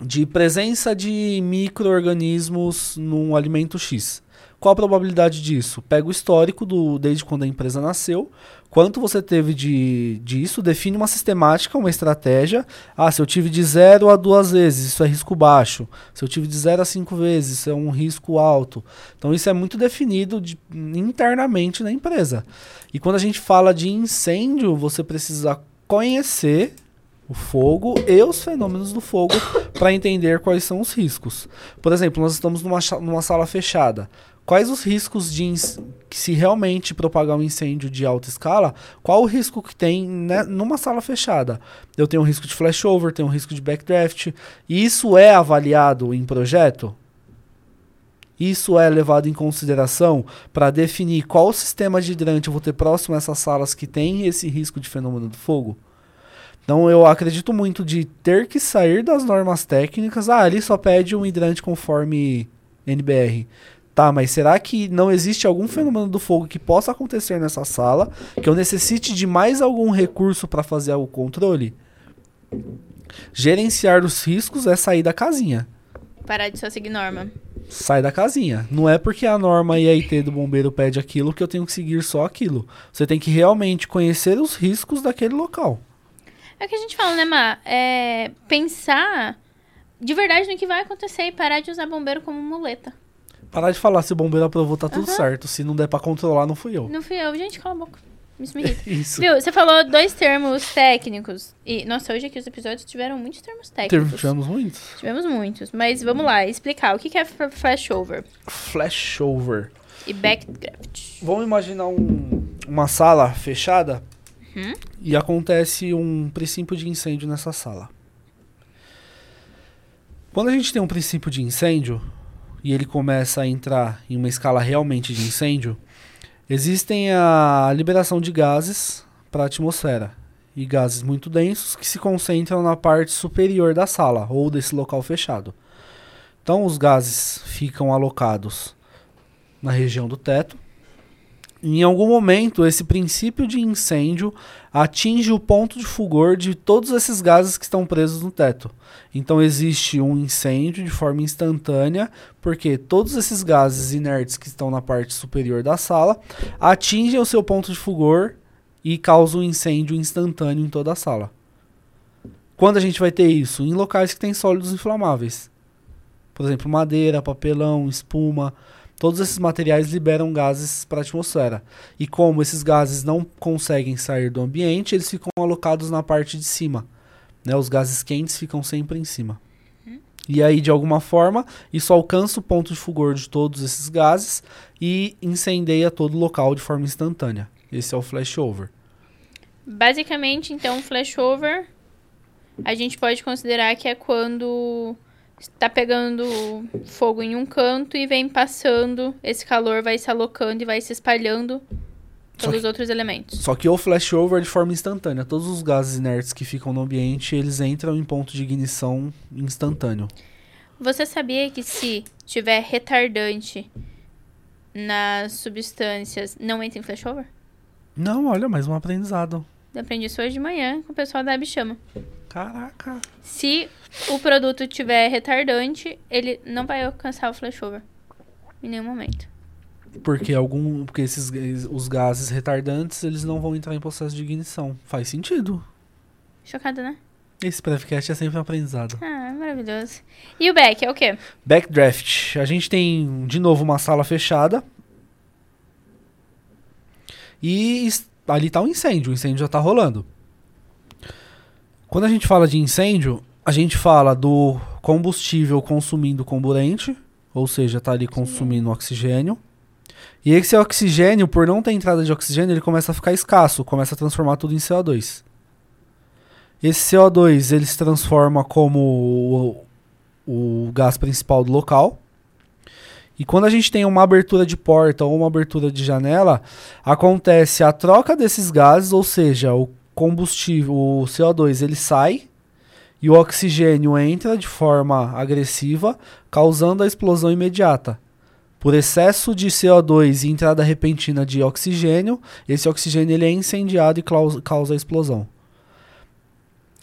de presença de micro-organismos num alimento X. Qual a probabilidade disso? Pega o histórico do, desde quando a empresa nasceu, quanto você teve de, disso, define uma sistemática, uma estratégia. Ah, se eu tive de 0 a duas vezes, isso é risco baixo. Se eu tive de 0 a 5 vezes, isso é um risco alto. Então isso é muito definido de- internamente na empresa. E quando a gente fala de incêndio, você precisa conhecer o fogo e os fenômenos do fogo para entender quais são os riscos. Por exemplo, nós estamos numa, numa sala fechada. Quais os riscos de se realmente propagar um incêndio de alta escala, qual o risco que tem né, numa sala fechada? Eu tenho um risco de flashover, tenho um risco de backdraft. E isso é avaliado em projeto? Isso é levado em consideração para definir qual sistema de hidrante eu vou ter próximo a essas salas que tem esse risco de fenômeno do fogo? Então eu acredito muito de ter que sair das normas técnicas. Ah, ali só pede um hidrante conforme NBR. Tá, mas será que não existe algum fenômeno do fogo que possa acontecer nessa sala que eu necessite de mais algum recurso para fazer o controle? Gerenciar os riscos é sair da casinha. Parar de só seguir norma. Sai da casinha. Não é porque a norma e a IT do bombeiro pede aquilo que eu tenho que seguir só aquilo. Você tem que realmente conhecer os riscos daquele local. É o que a gente fala, né, Ma? É pensar de verdade no que vai acontecer e parar de usar bombeiro como muleta. Parar de falar se o bombeiro aprovou, tá tudo Aham. certo. Se não der pra controlar, não fui eu. Não fui eu. Gente, cala a boca. Isso me irrita. Isso. Viu? Você falou dois termos técnicos. E, nossa, hoje aqui os episódios tiveram muitos termos técnicos. Tivemos muitos. Tivemos muitos. Mas vamos lá, explicar. O que que é flashover Flashover. e backdraft? Vamos imaginar um- uma sala fechada Uhum. e acontece um princípio de incêndio nessa sala. Quando a gente tem um princípio de incêndio e ele começa a entrar em uma escala realmente de incêndio, existem a liberação de gases para a atmosfera e gases muito densos que se concentram na parte superior da sala ou desse local fechado. Então os gases ficam alocados na região do teto, em algum momento, esse princípio de incêndio atinge o ponto de fulgor de todos esses gases que estão presos no teto. Então existe um incêndio de forma instantânea, porque todos esses gases inertes que estão na parte superior da sala atingem o seu ponto de fulgor e causam um incêndio instantâneo em toda a sala. Quando a gente vai ter isso? Em locais que têm sólidos inflamáveis. Por exemplo, madeira, papelão, espuma. Todos esses materiais liberam gases para a atmosfera. E como esses gases não conseguem sair do ambiente, eles ficam alocados na parte de cima. Né? Os gases quentes ficam sempre em cima. E aí, de alguma forma, isso alcança o ponto de fulgor de todos esses gases e incendeia todo o local de forma instantânea. Esse é o flashover. Basicamente, então, flashover a gente pode considerar que é quando está pegando fogo em um canto e vem passando, esse calor vai se alocando e vai se espalhando pelos que- outros elementos. Só que o flashover é de forma instantânea. Todos os gases inertes que ficam no ambiente, eles entram em ponto de ignição instantâneo. Você sabia que se tiver retardante nas substâncias, não entra em flashover? Não, olha, mais um aprendizado. Eu aprendi isso hoje de manhã com o pessoal da Abchama. Caraca. Se o produto tiver retardante, ele não vai alcançar o flashover. Em nenhum momento. Porque algum, porque esses os gases retardantes, eles não vão entrar em processo de ignição. Faz sentido. Chocada, né? Esse Prevcast é sempre um aprendizado. Ah, maravilhoso. E o back é o quê? Backdraft. A gente tem de novo uma sala fechada. E ali tá um incêndio, o incêndio já tá rolando. Quando a gente fala de incêndio, a gente fala do combustível consumindo comburente, ou seja, tá ali consumindo oxigênio. E esse oxigênio, por não ter entrada de oxigênio, ele começa a ficar escasso, começa a transformar tudo em CO2. Esse CO2 ele se transforma como o, o gás principal do local. E quando a gente tem uma abertura de porta ou uma abertura de janela, acontece a troca desses gases, ou seja, o combustível, o CO2, ele sai e o oxigênio entra de forma agressiva, causando a explosão imediata. Por excesso de CO2 e entrada repentina de oxigênio, esse oxigênio ele é incendiado e causa, a explosão.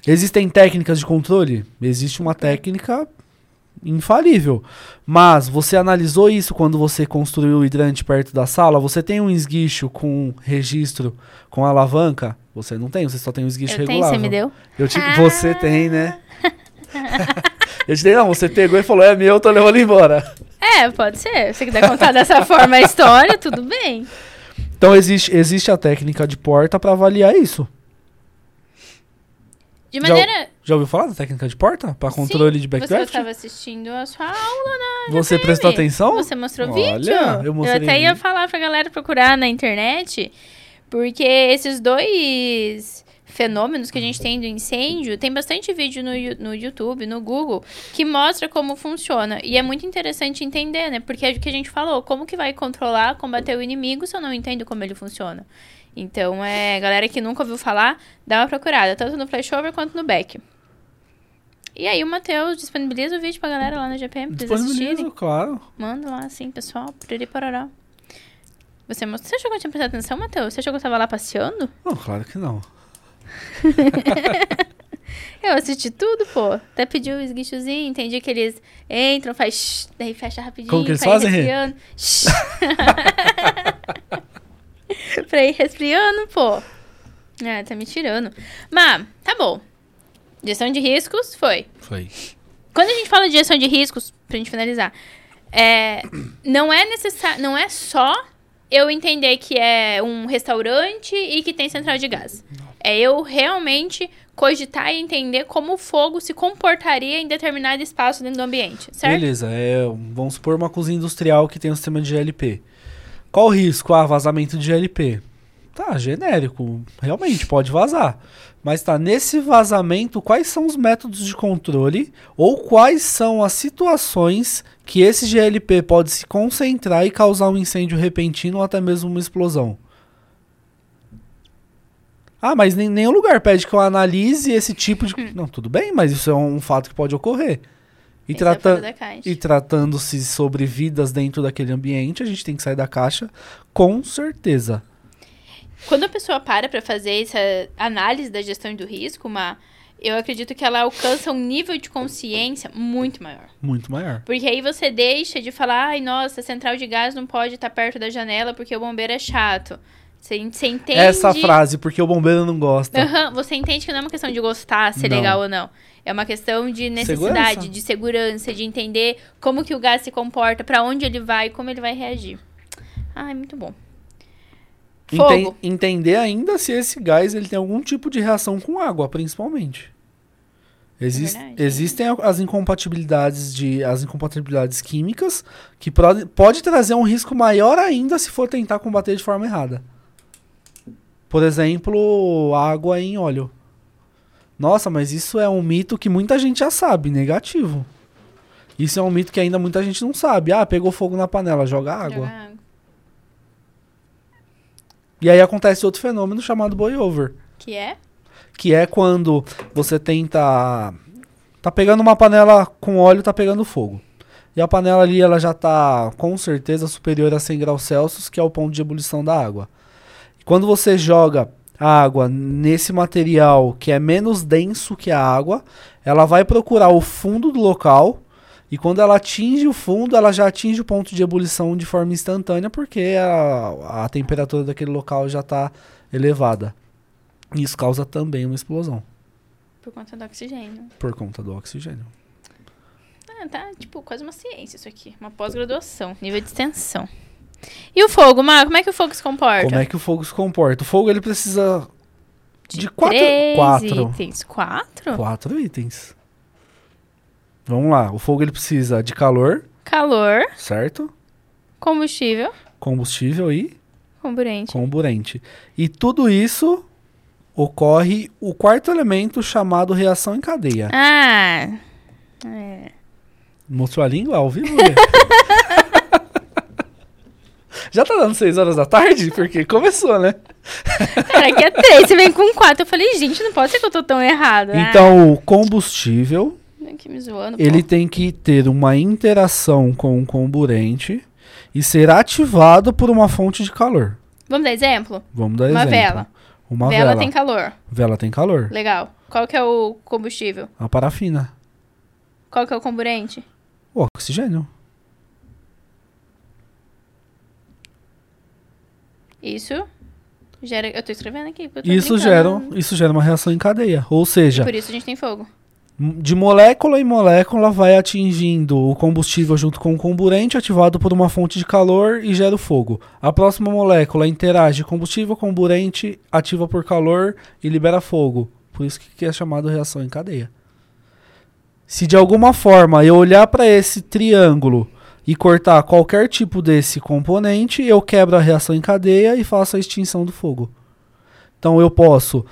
Existem técnicas de controle? Existe uma técnica infalível. Mas você analisou isso quando você construiu o hidrante perto da sala? Você tem um esguicho com registro com alavanca? Você não tem, você só tem um esguicho Eu tenho, regulável. você me deu? Eu te- Ah. Você tem, né? eu te dei, não, você pegou e falou, é meu, eu tô levando embora. É, pode ser. Se você quiser contar dessa forma a história, tudo bem. Então existe, existe a técnica de porta para avaliar isso. De Já- maneira. Já ouviu falar da técnica de porta? Para controle de Você backdraft? estava assistindo a sua aula na. Você prestou atenção? Você mostrou Olha, vídeo? eu mostrei até ia falar pra galera procurar na internet, porque esses dois fenômenos que a gente tem do incêndio, tem bastante vídeo no, no YouTube, no Google, que mostra como funciona. E é muito interessante entender, né? Porque é o que a gente falou, como que vai controlar, combater o inimigo se eu não entendo como ele funciona. Então, é, galera que nunca ouviu falar, dá uma procurada, tanto no flashover quanto no back. E aí o Matheus disponibiliza o vídeo pra galera lá na GPM pra assistirem. Claro. Manda lá, assim, pessoal. Piriri pororó. Você, mostrou- você achou que eu tinha prestado atenção, Matheus? Você achou que eu tava lá passeando? Não, claro que não. Eu assisti tudo, pô. Até pedi o esguichozinho, entendi que eles entram, faz shh, daí fecha rapidinho. Como que eles fazem. Shh. pra ir resfriando, pô. Ah, tá me tirando. Mas, tá bom. Gestão de riscos, foi. Foi. Quando a gente fala de gestão de riscos, pra gente finalizar, é, não é necessário, não é só eu entender que é um restaurante e que tem central de gás. É eu realmente cogitar e entender como o fogo se comportaria em determinado espaço dentro do ambiente, certo? Beleza, é, vamos supor uma cozinha industrial que tem um sistema de GLP. Qual o risco? Ah, vazamento de GLP. Tá, genérico. Realmente, pode vazar. Mas tá, nesse vazamento, quais são os métodos de controle ou quais são as situações que esse GLP pode se concentrar e causar um incêndio repentino ou até mesmo uma explosão? Ah, mas nem, nenhum lugar pede que eu analise esse tipo de. Não, tudo bem, mas isso é um fato que pode ocorrer. E, Esse é trata caixa. e tratando-se sobre vidas dentro daquele ambiente, a gente tem que sair da caixa com certeza. Quando a pessoa para pra fazer essa análise da gestão do risco, uma, eu acredito que ela alcança um nível de consciência muito maior. Muito maior. Porque aí você deixa de falar, ai, nossa, a central de gás não pode estar perto da janela porque o bombeiro é chato. Você, você entende. Essa frase, porque o bombeiro não gosta. Aham, você entende que não é uma questão de gostar, ser Não. legal ou não. É uma questão de necessidade, Segurança. de segurança, de entender como que o gás se comporta, pra onde ele vai, como ele vai reagir. Ai, muito bom. Fogo. entender ainda se esse gás ele tem algum tipo de reação com água, principalmente. Exis- É verdade. existem as incompatibilidades de as incompatibilidades químicas que pode, pode trazer um risco maior ainda se for tentar combater de forma errada. Por exemplo, água em óleo. Nossa, mas isso é um mito que muita gente já sabe, negativo. Isso é um mito que ainda muita gente não sabe. Ah, pegou fogo na panela, joga água. Jogar água. E aí acontece outro fenômeno chamado boil over. Que é? que é quando você tenta tá pegando uma panela com óleo, tá pegando fogo. E a panela ali ela já tá com certeza superior a 100 graus Celsius, que é o ponto de ebulição da água. Quando você joga a água nesse material que é menos denso que a água, ela vai procurar o fundo do local e quando ela atinge o fundo, ela já atinge o ponto de ebulição de forma instantânea porque a, a temperatura daquele local já está elevada. Isso causa também uma explosão Por conta do oxigênio. por conta do oxigênio. Ah, tá, tipo, quase uma ciência isso aqui. Uma pós-graduação, nível de extensão. E o fogo, Mar? Como é que o fogo se comporta? Como é que o fogo se comporta? O fogo ele precisa de, quatro, Três quatro, itens. Quatro? quatro itens. Vamos lá. O fogo ele precisa de calor, Calor, certo? combustível, Combustível e comburente. comburente. E tudo isso ocorre o quarto elemento chamado reação em cadeia. Ah, é. Mostrou a língua ao vivo? Já tá dando 6 horas da tarde? Porque começou, né? Cara, aqui é três, você vem com quatro. Eu falei, gente, não pode ser que eu tô tão errado. Então, o combustível, aqui me zoando. ele pô. tem que ter uma interação com o comburente e ser ativado por uma fonte de calor. Vamos dar exemplo? Vamos dar Uma exemplo. vela. Uma vela, vela. tem calor. Vela tem calor. Legal. Qual que é o combustível? A parafina. Qual que é o comburente? O oxigênio. Isso gera. Eu tô escrevendo aqui. tô Isso gera, isso gera uma reação em cadeia. Ou seja, Por isso a gente tem fogo. de molécula em molécula vai atingindo o combustível junto com o comburente ativado por uma fonte de calor e gera o fogo. A próxima molécula interage combustível, comburente, ativa por calor e libera fogo. Por isso que é chamado reação em cadeia. Se de alguma forma eu olhar para esse triângulo e cortar qualquer tipo desse componente, eu quebro a reação em cadeia e faço a extinção do fogo. Então eu posso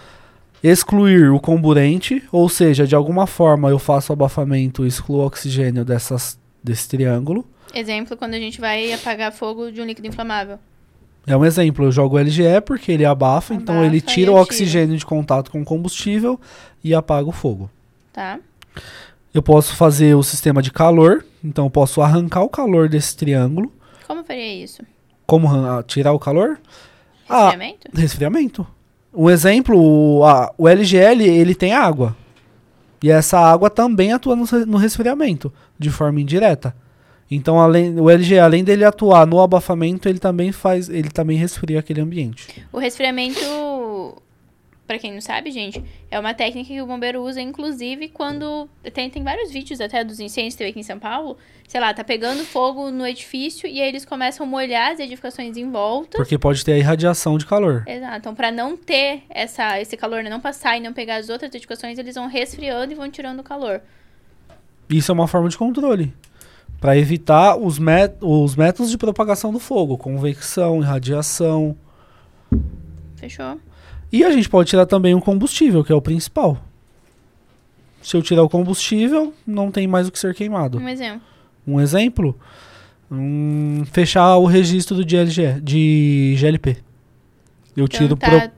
excluir o comburente, ou seja, de alguma forma eu faço o abafamento e excluo o oxigênio dessas, desse triângulo. Exemplo, quando a gente vai apagar fogo de um líquido inflamável. É um exemplo, eu jogo o LGE porque ele abafa, então Abafa ele e tira o oxigênio de contato com o combustível e apaga o fogo. Tá? Eu posso fazer o sistema de calor, então eu posso arrancar o calor desse triângulo. Como faria isso? Como ah, tirar o calor? Ah, Resfriamento? Resfriamento. Um exemplo, o, a- o LGL ele tem água. E essa água também atua no, no resfriamento, de forma indireta. Então, além, o LG, além dele atuar no abafamento, ele também faz, ele também resfria aquele ambiente. O resfriamento, pra quem não sabe, gente, é uma técnica que o bombeiro usa, inclusive, quando. Tem, tem vários vídeos até dos incêndios que teve aqui em São Paulo. Sei lá, tá pegando fogo no edifício e aí eles começam a molhar as edificações em volta. Porque pode ter a irradiação de calor. Exato. Então, pra não ter essa, esse calor, né, não passar e não pegar as outras edificações, eles vão resfriando e vão tirando o calor. Isso é uma forma de controle. Para evitar os, mét os métodos de propagação do fogo, convecção, irradiação. Fechou? E a gente pode tirar também o combustível, que é o principal. Se eu tirar o combustível, não tem mais o que ser queimado. Um exemplo. Um exemplo, hum, fechar o registro de, LG, de GLP. Eu tiro Então pro- tá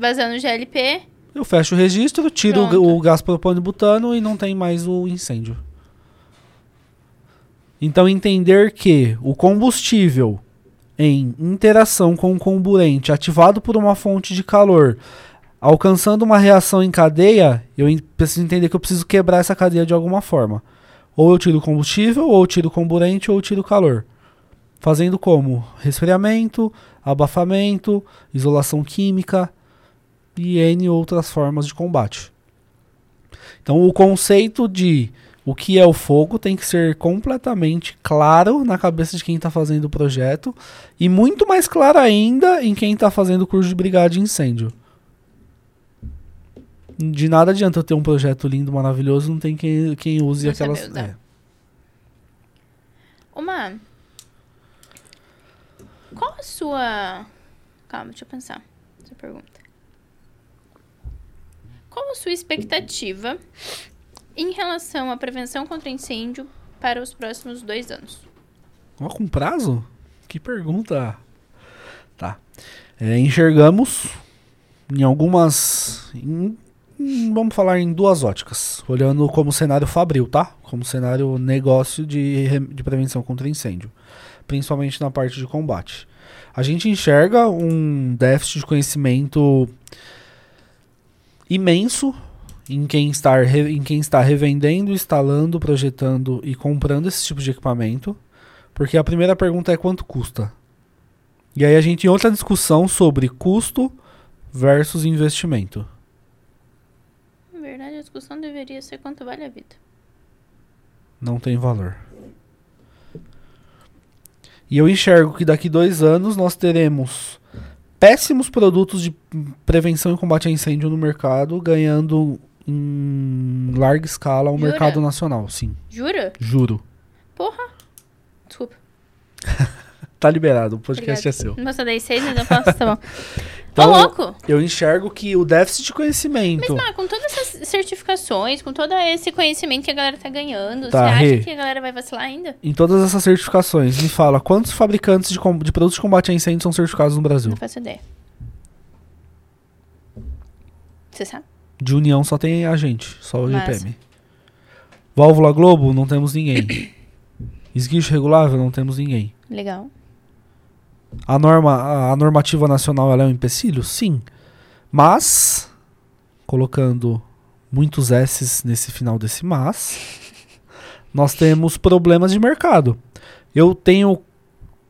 vazando GLP. eu fecho o registro, tiro o, Pronto. o gás propano e butano e não tem mais o incêndio. Então, entender que o combustível em interação com o comburente ativado por uma fonte de calor, alcançando uma reação em cadeia, eu preciso entender que eu preciso quebrar essa cadeia de alguma forma. Ou eu tiro combustível, ou eu tiro comburente, ou eu tiro calor. Fazendo como? Resfriamento, abafamento, isolação química e N outras formas de combate. Então, o conceito de o que é o fogo tem que ser completamente claro na cabeça de quem está fazendo o projeto e muito mais claro ainda em quem está fazendo o curso de brigada de incêndio. De nada adianta eu ter um projeto lindo, maravilhoso, não tem quem, quem use Não aquelas. é. Uma. Qual a sua. Calma, deixa eu pensar. Essa pergunta. Qual a sua expectativa em relação à prevenção contra incêndio para os próximos dois anos? Ó, com prazo? Que pergunta. Tá. É, enxergamos em algumas. em- em- vamos falar em duas óticas. Olhando como cenário fabril, tá? Como cenário negócio de, de prevenção contra incêndio. Principalmente na parte de combate. A gente enxerga um déficit de conhecimento imenso em quem, está em quem está revendendo, instalando, projetando e comprando esse tipo de equipamento. Porque a primeira pergunta é quanto custa. E aí a gente tem outra discussão sobre custo versus investimento. Na verdade, a discussão deveria ser quanto vale a vida. Não tem valor. E eu enxergo que daqui dois anos nós teremos péssimos produtos de prevenção e combate a incêndio no mercado, ganhando em larga escala o Jura? mercado nacional. Sim, Jura? juro. Porra! Desculpa. Tá liberado, o podcast é seu. Não, só dei seis, mas eu posso, tá bom. Então, Ô, louco! Eu enxergo que o déficit de conhecimento. Mas, com todas essas certificações, com todo esse conhecimento que a galera tá ganhando, Tá, você acha Rê. que a galera vai vacilar ainda? Em todas essas certificações, me fala quantos fabricantes de, com- de produtos de combate a incêndio são certificados no Brasil? Não faço ideia. Você sabe? De União só tem a gente, só o Massa. GPM. Válvula Globo, não temos ninguém. Esguicho regulável, não temos ninguém. Legal. A norma, a, normativa nacional é um empecilho? Sim. Mas, colocando muitos S's nesse final desse mas, nós temos problemas de mercado. Eu tenho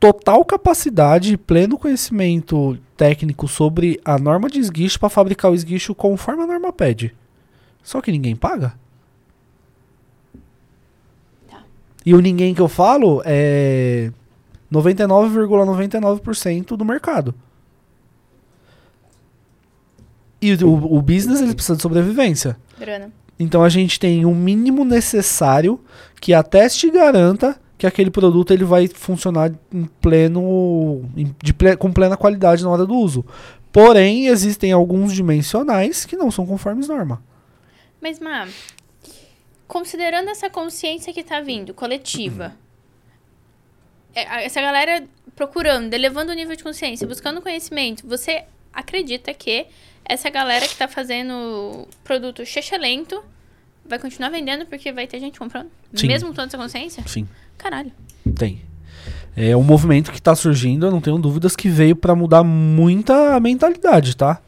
total capacidade e pleno conhecimento técnico sobre a norma de esguicho para fabricar o esguicho conforme a norma pede. Só que ninguém paga. Tá. E o ninguém que eu falo é 99,99% do mercado. E o, o business ele precisa de sobrevivência. Grana. Então a gente tem o mínimo necessário que ateste e garanta que aquele produto ele vai funcionar em pleno, em- de ple- com plena qualidade na hora do uso. Porém, existem alguns dimensionais que não são conformes norma. Mas, Má, considerando essa consciência que tá vindo, coletiva, é, essa galera procurando, elevando o nível de consciência, buscando conhecimento, você acredita que essa galera que tá fazendo produto lento vai continuar vendendo porque vai ter gente comprando? Sim. Mesmo toda essa consciência? Sim, Caralho. tem. É um movimento que está surgindo, eu não tenho dúvidas que veio para mudar muita mentalidade, tá?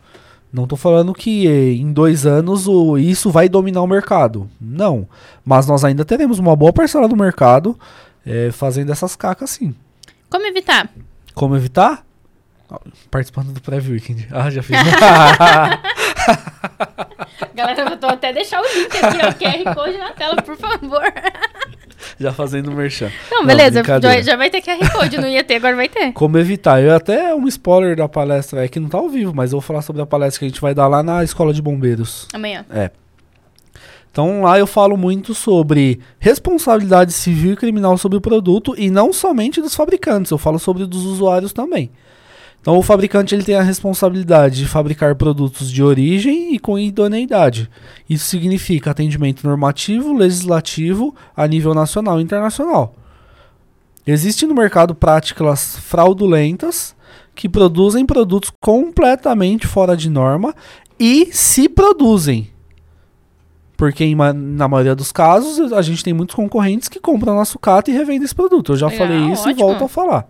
Não tô falando que eh, em dois anos o, isso vai dominar o mercado. Não. Mas nós ainda teremos uma boa parcela do mercado eh, fazendo essas cacas sim. Como evitar? Como evitar? Participando do pré-weekend. Ah, já fiz. Galera, eu tô até deixar o link aqui, ó, QR Code na tela, por favor. já fazendo merchan. Não, Não, beleza, brincadeira. já, já vai ter QR Code, não ia ter, agora vai ter. Como evitar? Eu até um spoiler da palestra é que não tá ao vivo, mas eu vou falar sobre a palestra que a gente vai dar lá na Escola de Bombeiros. Amanhã. É. Então lá eu falo muito sobre responsabilidade civil e criminal sobre o produto e não somente dos fabricantes, eu falo sobre dos usuários também. Então o fabricante ele tem a responsabilidade de fabricar produtos de origem e com idoneidade. Isso significa atendimento normativo, legislativo a nível nacional e internacional. Existem no mercado práticas fraudulentas que produzem produtos completamente fora de norma e se produzem Porque em na maioria dos casos, a gente tem muitos concorrentes que compram nosso sucata e revendem esse produto. Eu já Legal, falei isso e ótimo. volto a falar.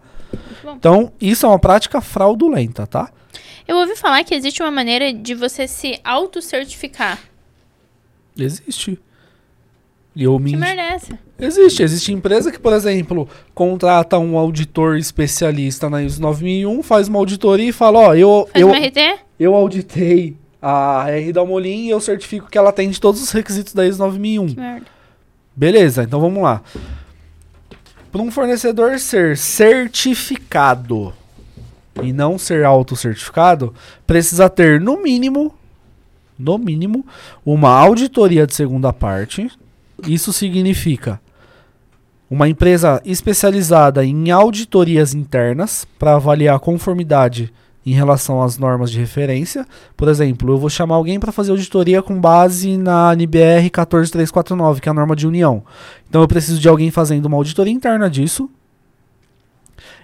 Então, isso é uma prática fraudulenta, tá? Eu ouvi falar que existe uma maneira de você se auto-certificar. Existe. E eu me Que merda é essa? Existe. Existe empresa que, por exemplo, contrata um auditor especialista na ISO 9001, faz uma auditoria e fala, ó, eu, Faz eu, uma RT? eu auditei a R da Molin e eu certifico que ela atende todos os requisitos da ISO 9001. Que merda. Beleza, então vamos lá. Para um fornecedor ser certificado e não ser autocertificado, precisa ter no mínimo, no mínimo, uma auditoria de segunda parte. Isso significa uma empresa especializada em auditorias internas para avaliar a conformidade em relação às normas de referência. Por exemplo, eu vou chamar alguém para fazer auditoria com base na NBR 14349, que é a norma de união. Então eu preciso de alguém fazendo uma auditoria interna disso.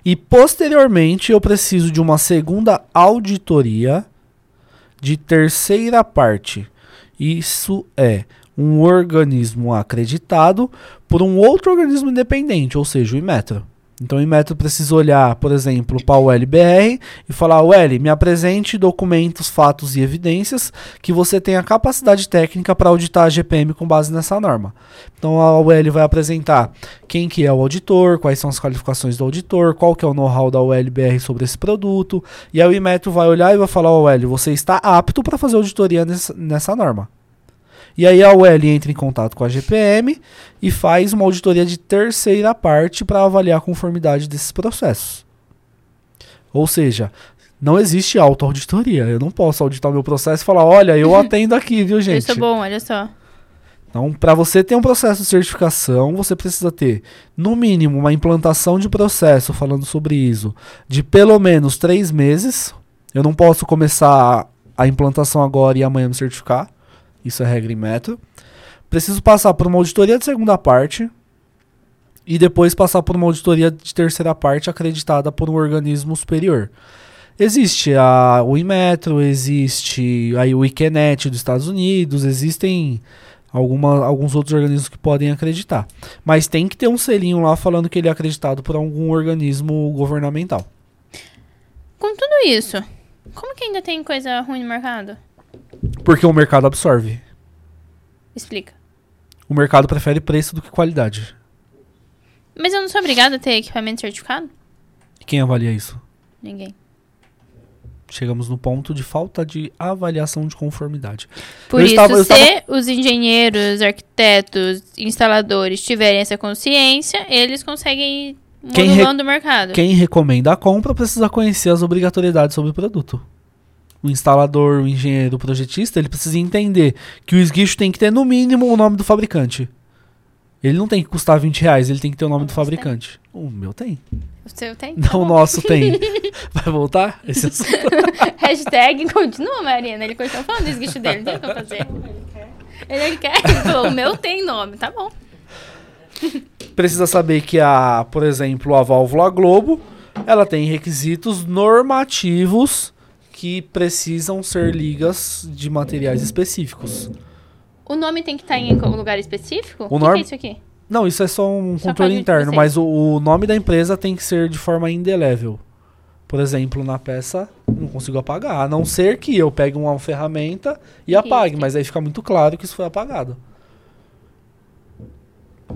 E posteriormente eu preciso de uma segunda auditoria de terceira parte. Isso é um organismo acreditado por um outro organismo independente, ou seja, o Inmetro. Então o Inmetro precisa olhar, por exemplo, para o LBR e falar: UL, me apresente documentos, fatos e evidências que você tenha capacidade técnica para auditar a GPM com base nessa norma. Então a UL vai apresentar quem que é o auditor, quais são as qualificações do auditor, qual que é o know-how da ULBR sobre esse produto, e aí o Inmetro vai olhar e vai falar: UL, você está apto para fazer auditoria nessa, nessa norma. E aí a UL entra em contato com a GPM e faz uma auditoria de terceira parte para avaliar a conformidade desses processos. Ou seja, não existe auto-auditoria. Eu não posso auditar o meu processo e falar, olha, eu atendo aqui, viu, gente? Isso é bom, olha só. Então, para você ter um processo de certificação, você precisa ter, no mínimo, uma implantação de processo, falando sobre ISO, de pelo menos três meses. Eu não posso começar a implantação agora e amanhã me certificar. Isso é regra em metro. Preciso passar por uma auditoria de segunda parte e depois passar por uma auditoria de terceira parte acreditada por um organismo superior. Existe a, o Inmetro, existe aí o IQNET dos Estados Unidos, existem alguma, alguns outros organismos que podem acreditar. Mas tem que ter um selinho lá falando que ele é acreditado por algum organismo governamental. Com tudo isso, como que ainda tem coisa ruim no mercado? Porque o mercado absorve. Explica. O mercado prefere preço do que qualidade. Mas eu não sou obrigada a ter equipamento certificado? E quem avalia isso? Ninguém. Chegamos no ponto de falta de avaliação de conformidade. Por Eu isso, estava- se estava- os engenheiros, arquitetos, instaladores tiverem essa consciência, eles conseguem ir Quem modulando o mercado. Quem recomenda a compra precisa conhecer as obrigatoriedades sobre o produto. O instalador, o engenheiro, o projetista, ele precisa entender que o esguicho tem que ter no mínimo o nome do fabricante. Ele não tem que custar 20 reais, ele tem que ter o nome O do fabricante. O meu tem. O seu tem? Não, Tá o nosso tem. Vai voltar? Esse assunto? Hashtag continua, Marina. Ele continua falando do esguicho dele. Não tem o que eu fazer. Ele, ele quer. Ele falou, o meu tem nome. Tá bom. precisa saber que a, por exemplo, a válvula Globo, ela tem requisitos normativos que precisam ser ligas de materiais específicos. O nome tem que estar em algum lugar específico? O que, norm- que é isso aqui? Não, isso é só um Só controle interno, mas o, o nome da empresa tem que ser de forma indelével. Por exemplo, na peça, não consigo apagar, a não ser que eu pegue uma ferramenta e apague, mas aí fica muito claro que isso foi apagado.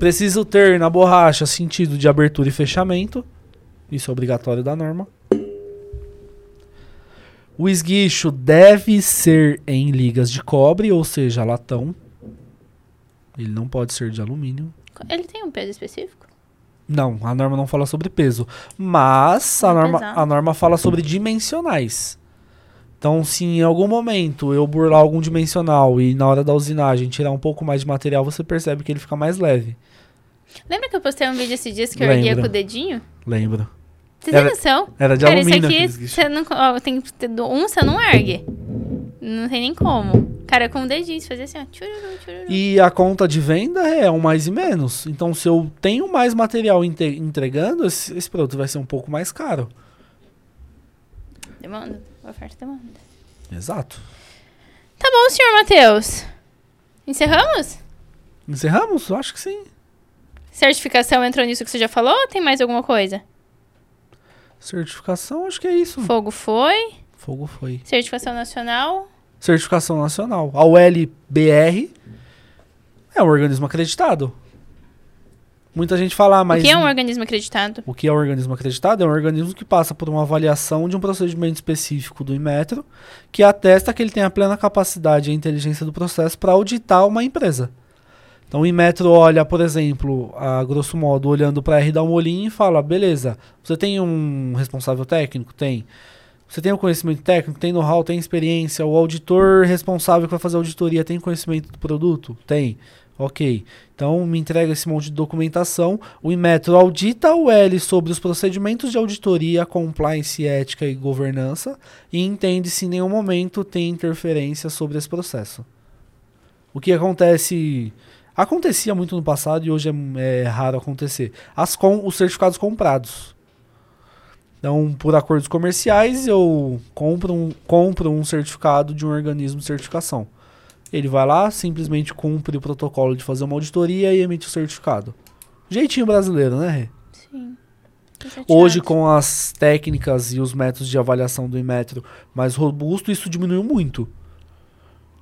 Preciso ter na borracha sentido de abertura e fechamento. Isso é obrigatório da norma. O esguicho deve ser em ligas de cobre, ou seja, latão. Ele não pode ser de alumínio. Ele tem um peso específico? Não, a norma não fala sobre peso. Mas a Não norma, a norma fala sobre dimensionais. Então, se em algum momento eu burlar algum dimensional e na hora da usinagem tirar um pouco mais de material, você percebe que ele fica mais leve. Lembra que eu postei um vídeo esses dias que eu erguia com o dedinho? Lembro. Era- noção? Era de Cara, isso alumínio aqui, você não, ó, tem que ter do- um, você não ergue. Não tem nem como. Cara, com o dedinho, você fazia assim, ó. Tchururu, tchururu. E a conta de venda é um mais e menos. Então, se eu tenho mais material entregando, esse, esse produto vai ser um pouco mais caro. Demanda. Oferta e demanda. Exato. Tá bom, senhor Matheus. Encerramos? Encerramos? Acho que sim. Certificação entrou nisso que você já falou ou tem mais alguma coisa? Certificação, acho que é isso. Fogo foi. Fogo foi. Certificação nacional. Certificação nacional. A ULBR é um organismo acreditado. Muita gente fala, mas. o que é um organismo acreditado? O que é um organismo acreditado? É um organismo que passa por uma avaliação de um procedimento específico do Inmetro, que atesta que ele tem a plena capacidade e a inteligência do processo para auditar uma empresa. Então o Inmetro olha, por exemplo, a grosso modo, olhando para R da Molin e fala: beleza, você tem um responsável técnico? Tem. Você tem o conhecimento técnico, tem know-how, tem experiência. O auditor responsável que vai fazer a auditoria tem conhecimento do produto? Tem. Ok. Então me entrega esse monte de documentação. O Inmetro audita o L sobre os procedimentos de auditoria, compliance, ética e governança e entende se em nenhum momento tem interferência sobre esse processo. O que acontece. Acontecia muito no passado e hoje é, é raro acontecer. As com, os certificados comprados. Então, por acordos comerciais, eu compro um, compro um certificado de um organismo de certificação. Ele vai lá, simplesmente cumpre o protocolo de fazer uma auditoria e emite o certificado. Jeitinho brasileiro, né, Rê? Sim. Hoje, com as técnicas e os métodos de avaliação do Inmetro mais robusto, isso diminuiu muito.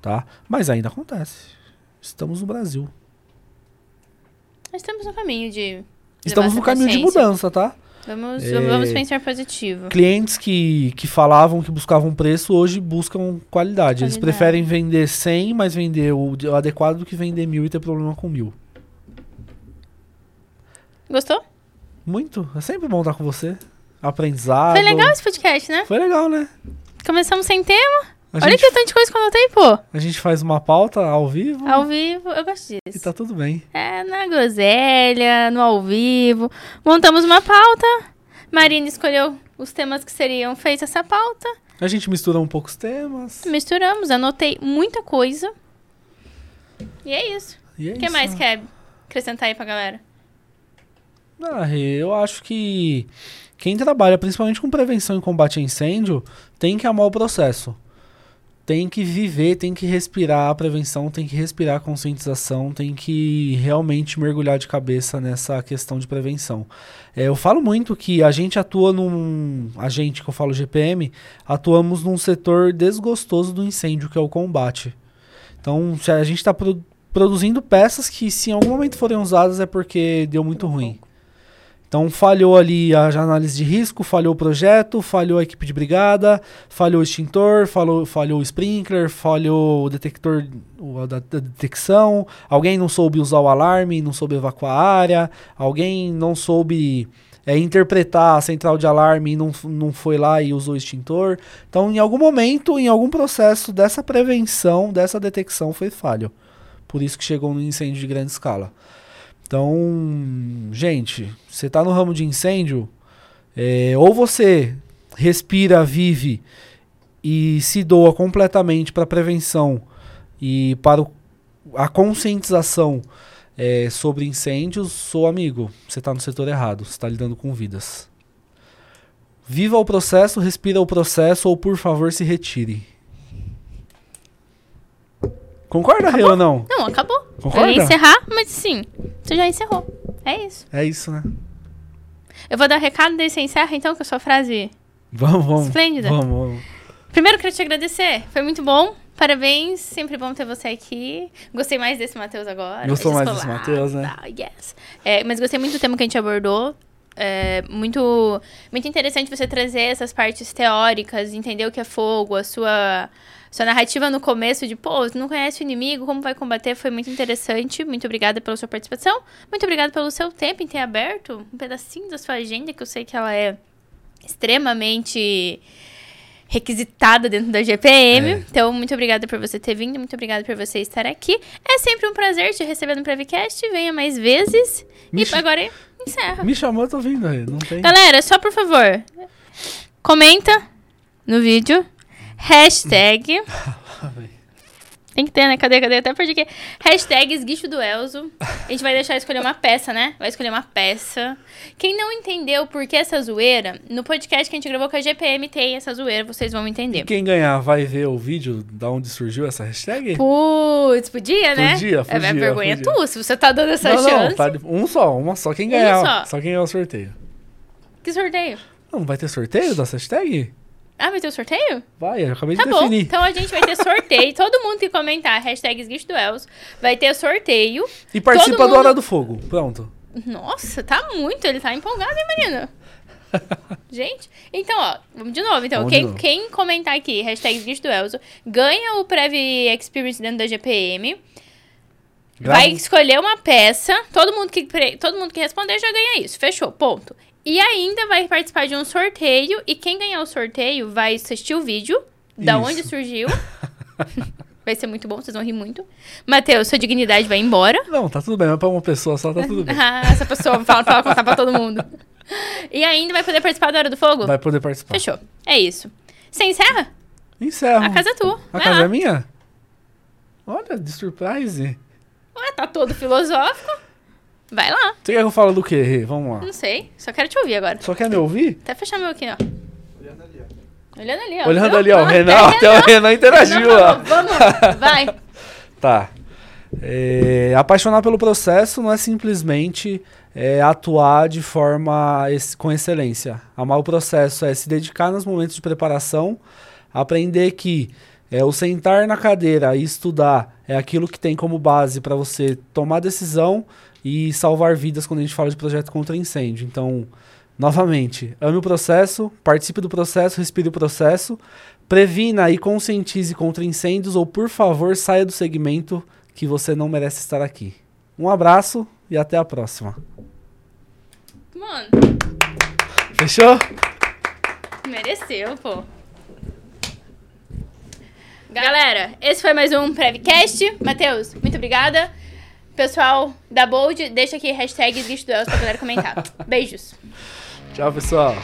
Tá? Mas ainda acontece. Estamos no Brasil. Nós estamos no caminho de. Estamos no caminho de mudança, tá? Vamos, É. vamos pensar positivo. Clientes que, que falavam que buscavam preço, hoje buscam qualidade. Eles Qualidade. preferem vender 100, mas vender o, o adequado do que vender mil e ter problema com mil. Gostou? Muito. É sempre bom estar com você. Aprendizado. Foi legal esse podcast, né? Foi legal, né? Começamos sem tema. A Olha gente, que tanto de coisa que eu anotei, pô. a gente faz uma pauta ao vivo Ao vivo, eu gosto e disso. tá tudo bem. É, na groselha, no ao vivo. Montamos uma pauta. Marina escolheu os temas que seriam feitos essa pauta. A gente mistura um pouco os temas. Misturamos, anotei muita coisa. E é isso. E é O que isso. mais quer acrescentar aí pra galera? Ah, eu acho que quem trabalha principalmente com prevenção e combate a incêndio tem que amar o processo. Tem que viver, tem que respirar a prevenção, tem que respirar a conscientização, tem que realmente mergulhar de cabeça nessa questão de prevenção. É, eu falo muito que a gente atua num. A gente, que eu falo GPM, atuamos num setor desgostoso do incêndio, que é o combate. Então, se a gente está produzindo peças que, se em algum momento forem usadas, é porque deu muito ruim. Então falhou ali a análise de risco, falhou o projeto, falhou a equipe de brigada, falhou o extintor, falhou, falhou o sprinkler, falhou o detector da, da detecção, alguém não soube usar o alarme, não soube evacuar a área, alguém não soube é, interpretar a central de alarme e não, não foi lá e usou o extintor. Então, em algum momento, em algum processo dessa prevenção, dessa detecção, foi falho. Por isso que chegou no incêndio de grande escala. Então, gente, você tá no ramo de incêndio, é, ou você respira, vive e se doa completamente para prevenção e para o- a conscientização é, sobre incêndios, sou amigo. Você está no setor errado, você está lidando com vidas. Viva o processo, respira o processo ou por favor se retire. Concorda, Rê, ou não? Não, acabou. Concorda? Eu ia encerrar, mas sim, você já encerrou. É isso. É isso, né? Eu vou dar recado daí você encerra, então, com a sua frase Vamos, vamos. esplêndida. Vamos, vamos. Primeiro, quero te agradecer. Foi muito bom. Parabéns. Sempre bom ter você aqui. Gostei mais desse Matheus agora. Gostou mais desse Matheus, né? yes. É, mas gostei muito do tema que a gente abordou. É muito, muito interessante você trazer essas partes teóricas, entender o que é fogo, a sua, sua narrativa no começo de, pô, você não conhece o inimigo, como vai combater, foi muito interessante. Muito obrigada pela sua participação. Muito obrigada pelo seu tempo em ter aberto um pedacinho da sua agenda, que eu sei que ela é extremamente requisitada dentro da GPM. É. Então, muito obrigada por você ter vindo, muito obrigada por você estar aqui. É sempre um prazer te receber no Prevcast. Venha mais vezes. Me e agora encerra. Me chamou, eu tô vindo aí. Não tem. Galera, só por favor, comenta no vídeo. Hashtag. Tem que ter, né? Cadê, cadê? Até porque. Hashtag esguicho do Elzo. A gente vai deixar escolher uma peça, né? Vai escolher uma peça. Quem não entendeu por que essa zoeira, no podcast que a gente gravou com a GPM tem essa zoeira, vocês vão entender. E quem ganhar vai ver o vídeo da onde surgiu essa hashtag? Putz, podia, né? Podia, É, podia, é vergonha podia. tua, se você tá dando essa não, chance. não, tá um só, uma só. Quem ganhar, só. só. quem ganhar o sorteio. Que sorteio? Não, vai ter sorteio dessa hashtag? Ah, vai ter o sorteio? Vai, eu acabei Tá de bom. definir. Então a gente vai ter sorteio. Todo mundo que comentar hashtag Elzo vai ter sorteio. E participa todo do mundo- Hora do Fogo. Pronto. Nossa, tá muito. Ele tá empolgado, hein, menino? Gente, então, ó, vamos de novo. Então, Vamos quem, novo. quem comentar aqui, hashtag Elzo, ganha o Prev Experience dentro da GPM. Vai escolher uma peça. Todo mundo, que, todo mundo que responder já ganha isso. Fechou, ponto. E ainda vai participar de um sorteio. E quem ganhar o sorteio vai assistir o vídeo da Isso. onde surgiu. vai ser muito bom, vocês vão rir muito. Matheus, sua dignidade vai embora. Não, tá tudo bem, mas pra uma pessoa só tá tudo bem. Ah, essa pessoa fala pra contar pra todo mundo. E ainda vai poder participar da Hora do Fogo? Vai poder participar. Fechou. É isso. Você encerra? Encerro. A casa é tua. A Vai casa lá. é minha? Olha, de surprise. Ué, tá todo filosófico. Vai lá. Você quer que eu fale do quê, Rê? Vamos lá. Não sei. Só quero te ouvir agora. Só quer me ouvir? Até fechar meu aqui, ó. Olhando ali, ó. Olhando ali, ó. Olhando ali, ó. O Renan, até até o Renan interagiu, Não, ó. vamos, vamos. Vai. Tá. É, apaixonar pelo processo não é simplesmente é, atuar de forma ex- com excelência. Amar o processo é se dedicar nos momentos de preparação, aprender que é, o sentar na cadeira e estudar é aquilo que tem como base para você tomar decisão e salvar vidas quando a gente fala de projeto contra incêndio. Então, novamente, ame o processo, participe do processo, respire o processo, previna e conscientize contra incêndios ou, por favor, saia do segmento que você não merece estar aqui. Um abraço e até a próxima. Mano, Fechou? mereceu, pô. Galera, esse foi mais um Prevcast. Matheus, muito obrigada. Pessoal da Bold, deixa aqui hashtag do Elcio pra galera comentar. Beijos. Tchau, pessoal.